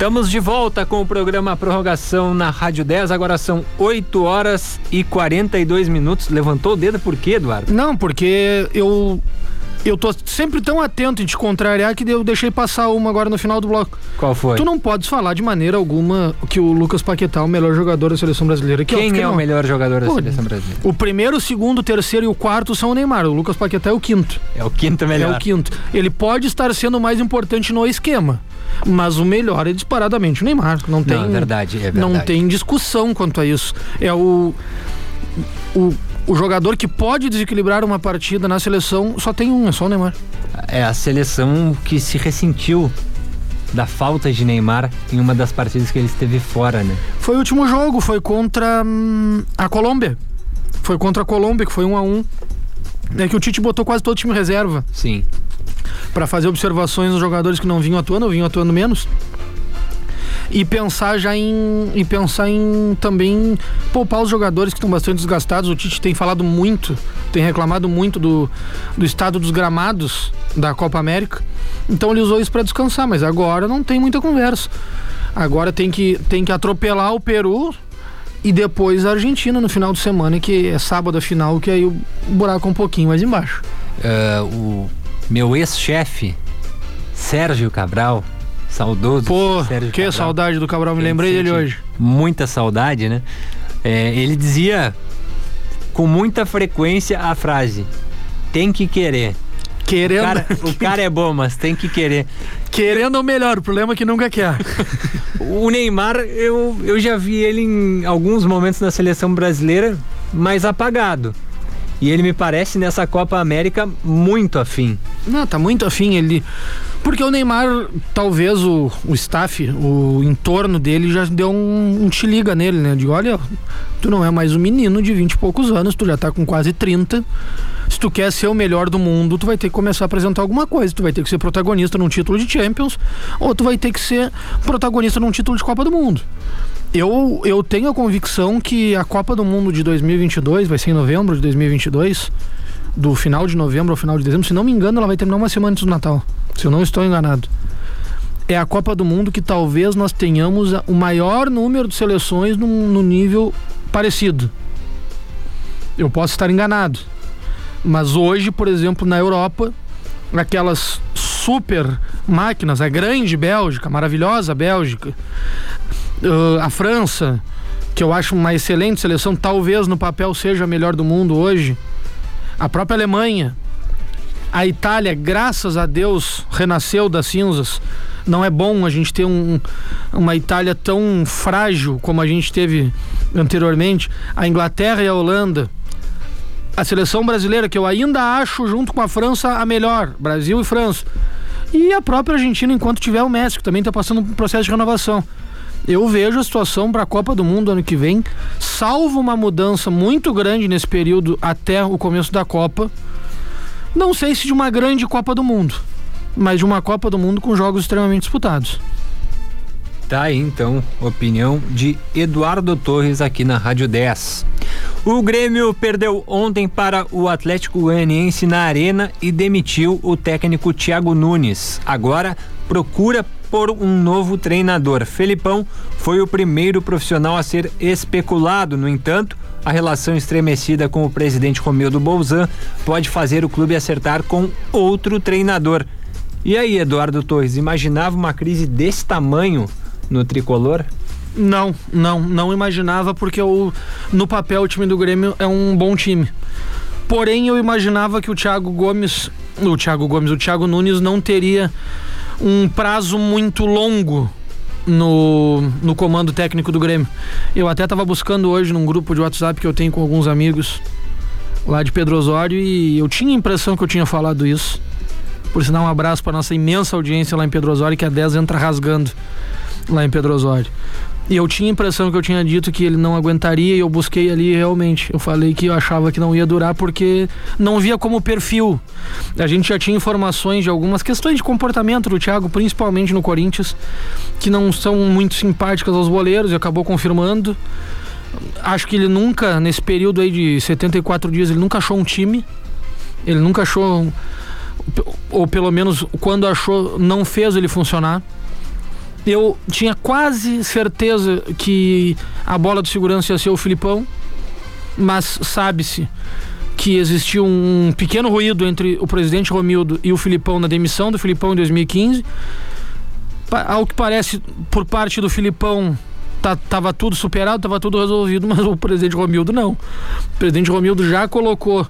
Estamos de volta com o programa Prorrogação na Rádio 10. Agora são 8 horas e 42 minutos. Levantou o dedo por quê, Eduardo? Não, porque eu eu tô sempre tão atento em te contrariar que eu deixei passar uma agora no final do bloco. Qual foi? Tu não podes falar de maneira alguma que o Lucas Paquetá é o melhor jogador da seleção brasileira. Que Quem que é não. o melhor jogador da Pô, seleção brasileira? O primeiro, o segundo, o terceiro e o quarto são o Neymar. O Lucas Paquetá é o quinto. É o quinto melhor. É o quinto. Ele pode estar sendo o mais importante no esquema. Mas o melhor é disparadamente o Neymar. Não tem. Não, é verdade, é verdade. Não tem discussão quanto a isso. É o. O, o jogador que pode desequilibrar uma partida na seleção só tem um, é só o Neymar. É a seleção que se ressentiu da falta de Neymar em uma das partidas que ele esteve fora, né? Foi o último jogo, foi contra hum, a Colômbia. Foi contra a Colômbia, que foi um a um. É que o Tite botou quase todo o time reserva. Sim. Para fazer observações nos jogadores que não vinham atuando, ou vinham atuando menos. E pensar já em. E pensar em também poupar os jogadores que estão bastante desgastados. O Tite tem falado muito, tem reclamado muito do, do estado dos gramados da Copa América. Então ele usou isso para descansar, mas agora não tem muita conversa. Agora tem que, tem que atropelar o Peru e depois a Argentina no final de semana, que é sábado a final, que aí o buraco é um pouquinho mais embaixo. Uh, o meu ex-chefe, Sérgio Cabral, saudoso. Pô, Sérgio que Cabral, saudade do Cabral, me Ele lembrei dele hoje. Muita saudade, né? É, ele dizia com muita frequência a frase: tem que querer. Querendo. O cara, o cara é bom, mas tem que querer. Querendo ou melhor, o problema é que nunca quer. O Neymar, eu, eu já vi ele em alguns momentos na seleção brasileira mais apagado. E ele me parece nessa Copa América muito afim. Não, tá muito afim. Ele. Porque o Neymar, talvez o, o staff, o entorno dele já deu um, um te liga nele, né? De olha, tu não é mais um menino de 20 e poucos anos, tu já tá com quase 30. Se tu quer ser o melhor do mundo, tu vai ter que começar a apresentar alguma coisa. Tu vai ter que ser protagonista num título de Champions, ou tu vai ter que ser protagonista num título de Copa do Mundo. Eu, eu tenho a convicção que a Copa do Mundo de 2022 vai ser em novembro de 2022, do final de novembro ao final de dezembro. Se não me engano, ela vai terminar uma semana antes do Natal. Se eu não estou enganado. É a Copa do Mundo que talvez nós tenhamos o maior número de seleções no, nível parecido. Eu posso estar enganado. Mas hoje, por exemplo, na Europa, aquelas super máquinas, a grande Bélgica, a maravilhosa Bélgica, uh, a França, que eu acho uma excelente seleção, talvez no papel seja a melhor do mundo hoje, a própria Alemanha, a Itália, graças a Deus, renasceu das cinzas. Não é bom a gente ter um, uma Itália tão frágil como a gente teve anteriormente. A Inglaterra e a Holanda. A seleção brasileira, que eu ainda acho, junto com a França, a melhor. Brasil e França. E a própria Argentina, enquanto tiver o que também está passando um processo de renovação. Eu vejo a situação para a Copa do Mundo ano que vem, salvo uma mudança muito grande nesse período até o começo da Copa. Não sei se de uma grande Copa do Mundo, mas de uma Copa do Mundo com jogos extremamente disputados. Tá aí então, opinião de Eduardo Torres aqui na Rádio 10. O Grêmio perdeu ontem para o Atlético Goianiense na Arena e demitiu o técnico Thiago Nunes. Agora procura por um novo treinador. Felipão foi o primeiro profissional a ser especulado, no entanto, a relação estremecida com o presidente Romildo Bolzan pode fazer o clube acertar com outro treinador. E aí, Eduardo Torres, imaginava uma crise desse tamanho no tricolor? Não, não, não imaginava porque o, no papel o time do Grêmio é um bom time. Porém, eu imaginava que o Thiago Gomes, o Thiago Gomes, o Thiago Nunes não teria um prazo muito longo no, no comando técnico do Grêmio. Eu até estava buscando hoje num grupo de WhatsApp que eu tenho com alguns amigos lá de Pedro Osório e eu tinha a impressão que eu tinha falado isso. Por sinal, um abraço para nossa imensa audiência lá em Pedro Osório, que a 10 entra rasgando lá em Pedro Osório. E eu tinha a impressão que eu tinha dito que ele não aguentaria e eu busquei ali realmente. Eu falei que eu achava que não ia durar porque não via como perfil. A gente já tinha informações de algumas questões de comportamento do Thiago, principalmente no Corinthians, que não são muito simpáticas aos boleiros e acabou confirmando. Acho que ele nunca, nesse período aí de 74 dias, ele nunca achou um time. Ele nunca achou, ou pelo menos quando achou, não fez ele funcionar. Eu tinha quase certeza que a bola do segurança ia ser o Filipão, mas sabe-se que existiu um pequeno ruído entre o presidente Romildo e o Filipão na demissão do Filipão em 2015. Ao que parece, por parte do Filipão, tá, tava tudo superado, tava tudo resolvido, mas o presidente Romildo não. O presidente Romildo já colocou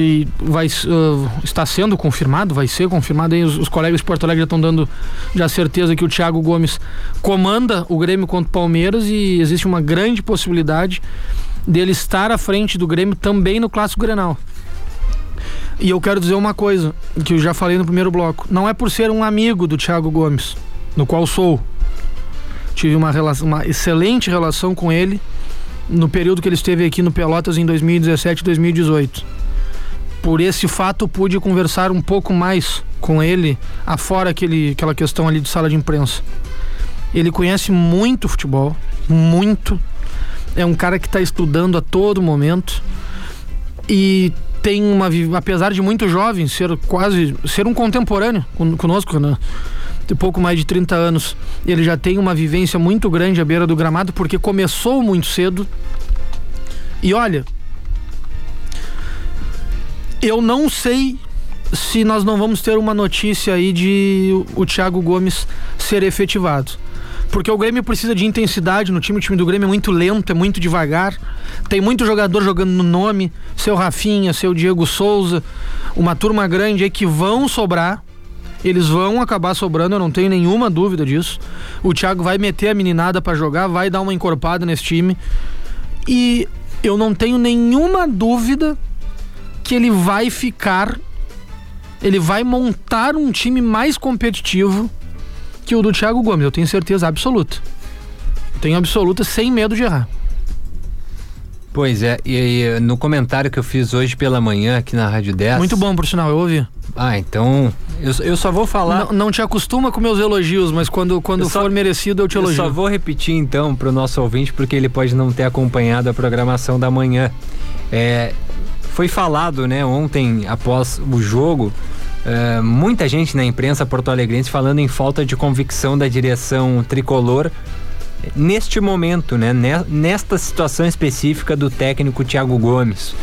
e vai uh, está sendo confirmado, vai ser confirmado os, os colegas de Porto Alegre já estão dando já certeza que o Thiago Gomes comanda o Grêmio contra o Palmeiras e existe uma grande possibilidade dele estar à frente do Grêmio também no clássico Grenal. E eu quero dizer uma coisa que eu já falei no primeiro bloco, não é por ser um amigo do Thiago Gomes, no qual sou. Tive uma, relação, uma excelente relação com ele no período que ele esteve aqui no Pelotas em 2017 e 2018 por esse fato pude conversar um pouco mais com ele afora aquele, aquela questão ali de sala de imprensa. Ele conhece muito futebol, muito. É um cara que está estudando a todo momento e tem uma apesar de muito jovem, ser quase ser um contemporâneo conosco, né? De pouco mais de 30 anos, ele já tem uma vivência muito grande à beira do gramado porque começou muito cedo. E olha, eu não sei se nós não vamos ter uma notícia aí de o Thiago Gomes ser efetivado. Porque o Grêmio precisa de intensidade no time, o time do Grêmio é muito lento, é muito devagar. Tem muito jogador jogando no nome, seu Rafinha, seu Diego Souza, uma turma grande aí que vão sobrar. Eles vão acabar sobrando, eu não tenho nenhuma dúvida disso. O Thiago vai meter a meninada para jogar, vai dar uma encorpada nesse time. E eu não tenho nenhuma dúvida que ele vai ficar, ele vai montar um time mais competitivo que o do Thiago Gomes. Eu tenho certeza absoluta. Tenho absoluta sem medo de errar. Pois é, e, e, no comentário que eu fiz hoje pela manhã aqui na Rádio 10. Muito bom, por sinal, eu ouvi. Ah, então. Eu, eu só vou falar. Não, não te acostuma com meus elogios, mas quando, quando só, for merecido eu te elogio. Eu só vou repetir então para o nosso ouvinte, porque ele pode não ter acompanhado a programação da manhã. É, foi falado, né, ontem após o jogo, uh, muita gente na imprensa porto-alegrense falando em falta de convicção da direção tricolor neste momento, né, nesta situação específica do técnico Thiago Gomes.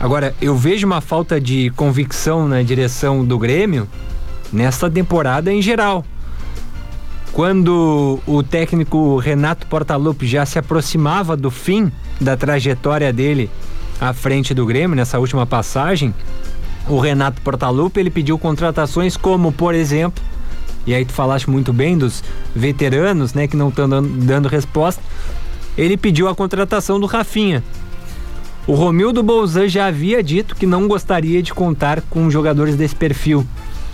Agora, eu vejo uma falta de convicção na direção do Grêmio nesta temporada em geral. Quando o técnico Renato Portaluppi já se aproximava do fim da trajetória dele à frente do Grêmio nessa última passagem, o Renato Portaluppi ele pediu contratações como, por exemplo, e aí tu falaste muito bem dos veteranos, né, que não estão dando, dando resposta. Ele pediu a contratação do Rafinha. O Romildo Bolzan já havia dito que não gostaria de contar com jogadores desse perfil,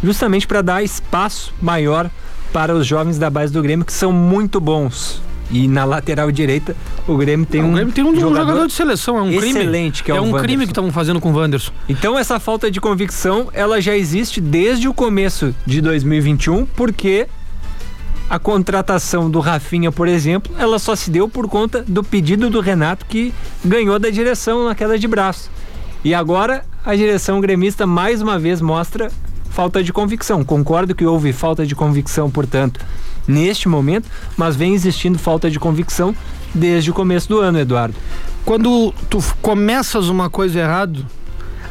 justamente para dar espaço maior para os jovens da base do Grêmio que são muito bons. E na lateral direita, o Grêmio tem não, um. O Grêmio tem um jogador, jogador de seleção, é um excelente, crime. que é, é um Wanderson. crime que estão fazendo com o Wanderson. Então essa falta de convicção, ela já existe desde o começo de 2021, porque a contratação do Rafinha, por exemplo, ela só se deu por conta do pedido do Renato que ganhou da direção na queda de braço. E agora a direção gremista mais uma vez mostra falta de convicção. Concordo que houve falta de convicção, portanto, neste momento, mas vem existindo falta de convicção desde o começo do ano, Eduardo. Quando tu começas uma coisa errada,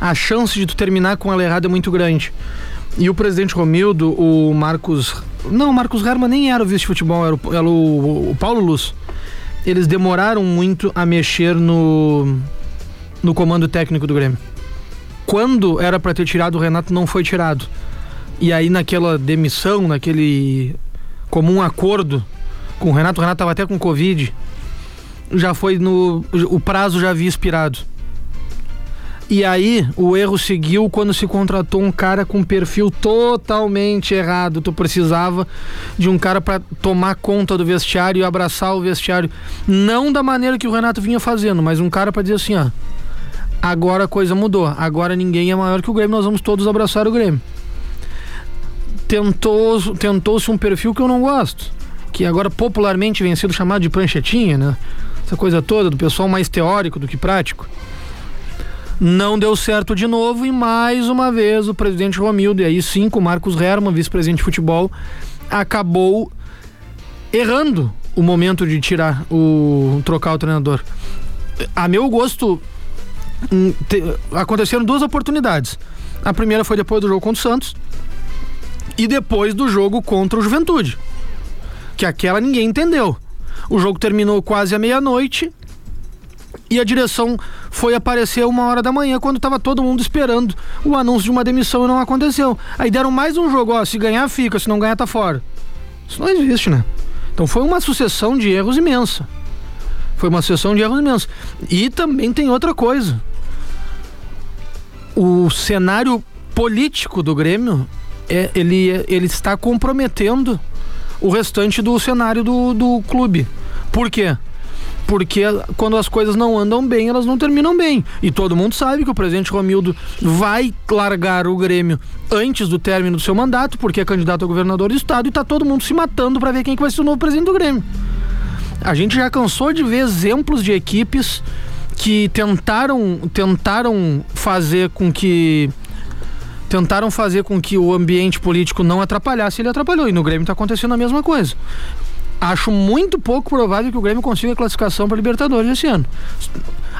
a chance de tu terminar com ela errada é muito grande. E o presidente Romildo, o Marcos. Não, o Marcos Herman nem era o vice-futebol, era, o, era o, o Paulo Luz. Eles demoraram muito a mexer no, no comando técnico do Grêmio. Quando era para ter tirado o Renato, não foi tirado. E aí, naquela demissão, naquele comum acordo com o Renato. O Renato estava até com Covid. Já foi no. O prazo já havia expirado. E aí, o erro seguiu quando se contratou um cara com perfil totalmente errado. Tu precisava de um cara para tomar conta do vestiário e abraçar o vestiário. Não da maneira que o Renato vinha fazendo, mas um cara para dizer assim: ó. Agora a coisa mudou. Agora ninguém é maior que o Grêmio, nós vamos todos abraçar o Grêmio tentou tentou-se um perfil que eu não gosto, que agora popularmente vem sido chamado de pranchetinha, né? Essa coisa toda do pessoal mais teórico do que prático. Não deu certo de novo e mais uma vez o presidente Romildo, e aí sim com Marcos Herman, vice-presidente de futebol, acabou errando o momento de tirar o trocar o treinador. A meu gosto hum, te, aconteceram duas oportunidades. A primeira foi depois do jogo contra o Santos e depois do jogo contra o Juventude. Que aquela ninguém entendeu. O jogo terminou quase à meia-noite e a direção foi aparecer uma hora da manhã quando estava todo mundo esperando o anúncio de uma demissão e não aconteceu. Aí deram mais um jogo, ó, se ganhar fica, se não ganhar tá fora. Isso não existe, né? Então foi uma sucessão de erros imensa. Foi uma sucessão de erros imensa. E também tem outra coisa. O cenário político do Grêmio é, ele, ele está comprometendo o restante do cenário do, do clube. Por quê? Porque quando as coisas não andam bem, elas não terminam bem. E todo mundo sabe que o presidente Romildo vai largar o Grêmio antes do término do seu mandato, porque é candidato a governador do estado e está todo mundo se matando para ver quem que vai ser o novo presidente do Grêmio. A gente já cansou de ver exemplos de equipes que tentaram tentaram fazer com que tentaram fazer com que o ambiente político não atrapalhasse, ele atrapalhou. E no Grêmio está acontecendo a mesma coisa. Acho muito pouco provável que o Grêmio consiga a classificação para Libertadores esse ano.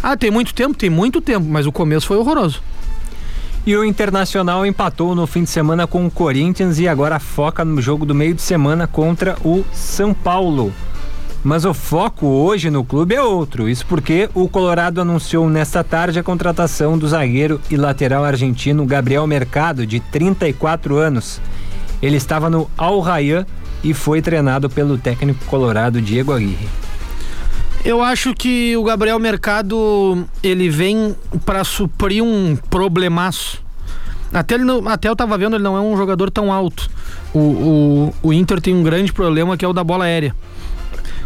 Ah, tem muito tempo? Tem muito tempo, mas o começo foi horroroso. E o Internacional empatou no fim de semana com o Corinthians e agora foca no jogo do meio de semana contra o São Paulo. Mas o foco hoje no clube é outro. Isso porque o Colorado anunciou nesta tarde a contratação do zagueiro e lateral argentino Gabriel Mercado, de 34 anos. Ele estava no Al Rayyan e foi treinado pelo técnico colorado Diego Aguirre. Eu acho que o Gabriel Mercado ele vem para suprir um problemaço. Até, ele até eu tava vendo, ele não é um jogador tão alto. O, o, o Inter tem um grande problema que é o da bola aérea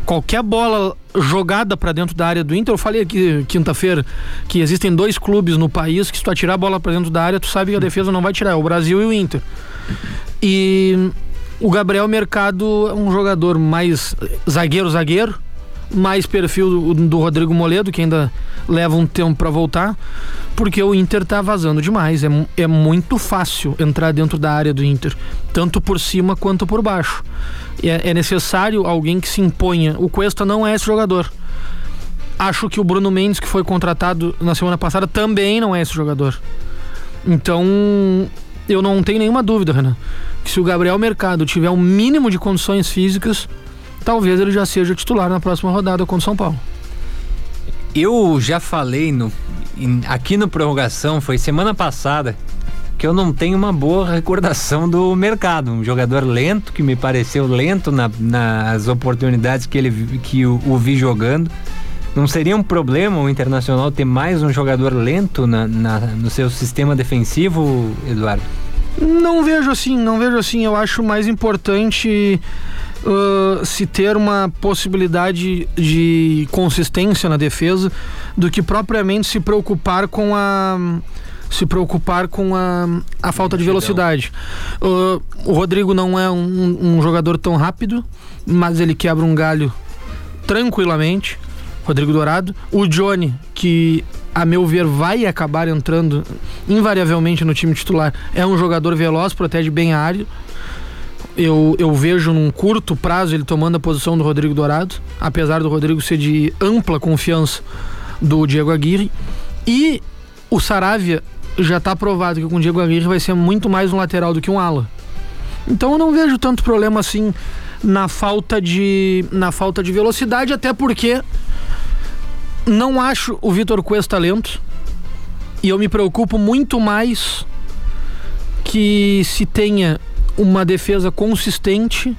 qualquer bola jogada para dentro da área do Inter, eu falei aqui quinta-feira que existem dois clubes no país que se tu atirar a bola para dentro da área, tu sabe que a defesa não vai tirar, é o Brasil e o Inter. E o Gabriel Mercado é um jogador mais zagueiro zagueiro, mais perfil do, do Rodrigo Moledo, que ainda leva um tempo para voltar, porque o Inter tá vazando demais. É, é muito fácil entrar dentro da área do Inter, tanto por cima quanto por baixo. É, é necessário alguém que se imponha. O Cuesta não é esse jogador. Acho que o Bruno Mendes, que foi contratado na semana passada, também não é esse jogador. Então, eu não tenho nenhuma dúvida, Renan, que se o Gabriel Mercado tiver um mínimo de condições físicas, talvez ele já seja titular na próxima rodada contra o São Paulo. Eu já falei no, aqui no prorrogação, foi semana passada, que eu não tenho uma boa recordação do mercado. Um jogador lento, que me pareceu lento na, nas oportunidades que, ele, que o, o, vi jogando. Não seria um problema o Internacional ter mais um jogador lento na, na, no seu sistema defensivo, Eduardo? Não vejo assim, não vejo assim. Eu acho mais importante uh, se ter uma possibilidade de consistência na defesa do que propriamente se preocupar com a se preocupar com a, a falta de velocidade. Uh, o Rodrigo não é um, um, jogador tão rápido, mas ele quebra um galho tranquilamente. Rodrigo Dourado. O Johnny, que a meu ver vai acabar entrando invariavelmente no time titular, é um jogador veloz, protege bem a área. Eu, eu vejo num curto prazo ele tomando a posição do Rodrigo Dourado, apesar do Rodrigo ser de ampla confiança do Diego Aguirre. E o Saravia já está provado que com o Diego Aguirre vai ser muito mais um lateral do que um ala. Então eu não vejo tanto problema assim na falta de na falta de velocidade, até porque não acho o Vitor Cuesta talento e eu me preocupo muito mais que se tenha uma defesa consistente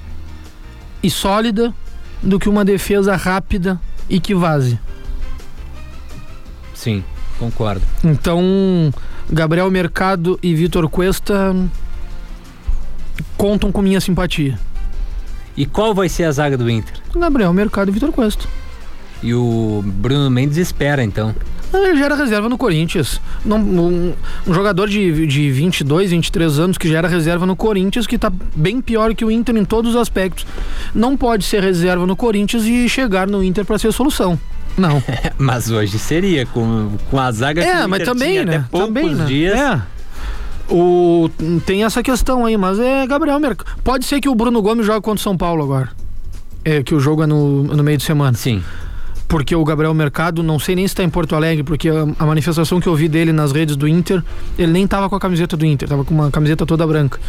e sólida do que uma defesa rápida e que vaze. Sim, concordo. Então, Gabriel Mercado e Vitor Cuesta contam com minha simpatia. E qual vai ser a zaga do Inter? Gabriel Mercado e Vitor Cuesta. E o Bruno Mendes espera então. Ele já era reserva no Corinthians. um, um, jogador de, de 22, 23 anos que já era reserva no Corinthians, que está bem pior que o Inter em todos os aspectos. Não pode ser reserva no Corinthians e chegar no Inter para ser solução. Não. mas hoje seria, com, com a zaga é, que o mas também, né? poucos também, né? dias. É. O, tem essa questão aí, mas é Gabriel Mercado. Pode ser que o Bruno Gomes jogue contra o São Paulo agora. É que o jogo é no, no meio de semana. Sim. Porque o Gabriel Mercado, não sei nem se está em Porto Alegre, porque a, a, manifestação que eu vi dele nas redes do Inter, ele nem tava com a camiseta do Inter, tava com uma camiseta toda branca.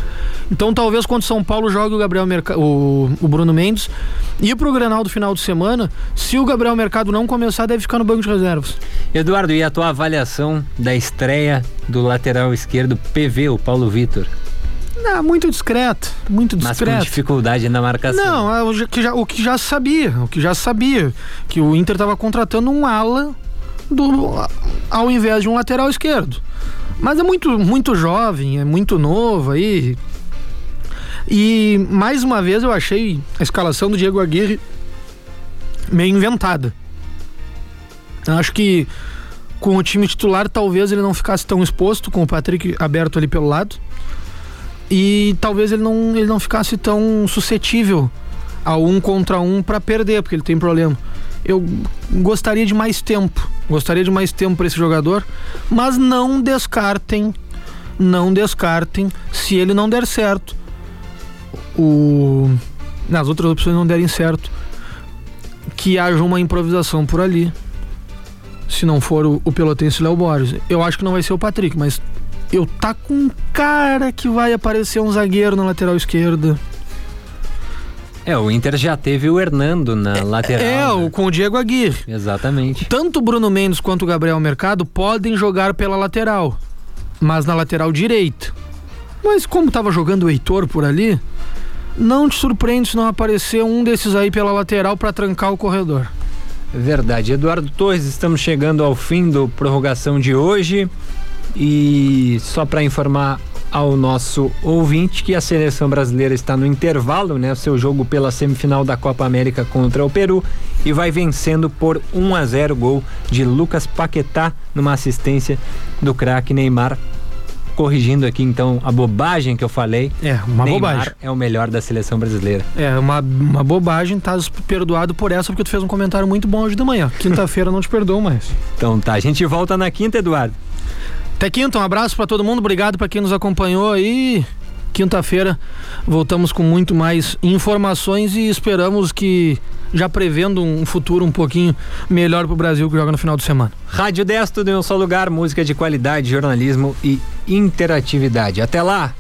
Então talvez quando São Paulo jogue o Gabriel Mercado, o, o Bruno Mendes, e pro Grenal do final de semana, se o Gabriel Mercado não começar, deve ficar no banco de reservas. Eduardo, e a tua avaliação da estreia do lateral esquerdo PV, o Paulo Vitor? Não, muito discreto, muito discreto. Mas com dificuldade na marcação. Não, é o que já, o que já sabia, o que já sabia, que o Inter estava contratando um ala do, ao invés de um lateral esquerdo. Mas é muito, muito jovem, é muito novo aí. E mais uma vez eu achei a escalação do Diego Aguirre meio inventada. Eu acho que com o time titular talvez ele não ficasse tão exposto com o Patrick aberto ali pelo lado e talvez ele não, ele não ficasse tão suscetível ao um contra um para perder, porque ele tem problema. Eu gostaria de mais tempo, gostaria de mais tempo para esse jogador, mas não descartem, não descartem se ele não der certo. O nas outras opções não derem certo, que haja uma improvisação por ali. Se não for o, o pelotense Léo Borges. Eu acho que não vai ser o Patrick, mas eu tá com cara que vai aparecer um zagueiro na lateral esquerda. É, o Inter já teve o Hernando na é, lateral. É, né? o, com o Diego Aguirre. Exatamente. Tanto o Bruno Mendes quanto o Gabriel Mercado podem jogar pela lateral, mas na lateral direita. Mas como tava jogando o Heitor por ali, não te surpreende se não aparecer um desses aí pela lateral para trancar o corredor. Verdade. Eduardo Torres, estamos chegando ao fim do prorrogação de hoje. E só para informar ao nosso ouvinte que a seleção brasileira está no intervalo, né? O seu jogo pela semifinal da Copa América contra o Peru e vai vencendo por 1 a 0 gol de Lucas Paquetá numa assistência do craque Neymar. Corrigindo aqui então a bobagem que eu falei. É, uma Neymar bobagem. É o melhor da seleção brasileira. É, uma, uma bobagem, tá perdoado por essa, porque tu fez um comentário muito bom hoje de manhã. Quinta-feira não te perdoo mais. Então tá, a gente volta na quinta, Eduardo. Até quinta, um abraço para todo mundo, obrigado para quem nos acompanhou aí. Quinta-feira voltamos com muito mais informações e esperamos que já prevendo um futuro um pouquinho melhor para o Brasil que joga no final de semana. Rádio 10, tudo em um só lugar, música de qualidade, jornalismo e interatividade. Até lá!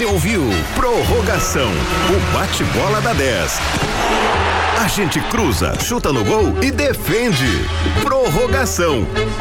Você ouviu Prorrogação, o bate-bola da 10. A gente cruza, chuta no gol e defende. Prorrogação.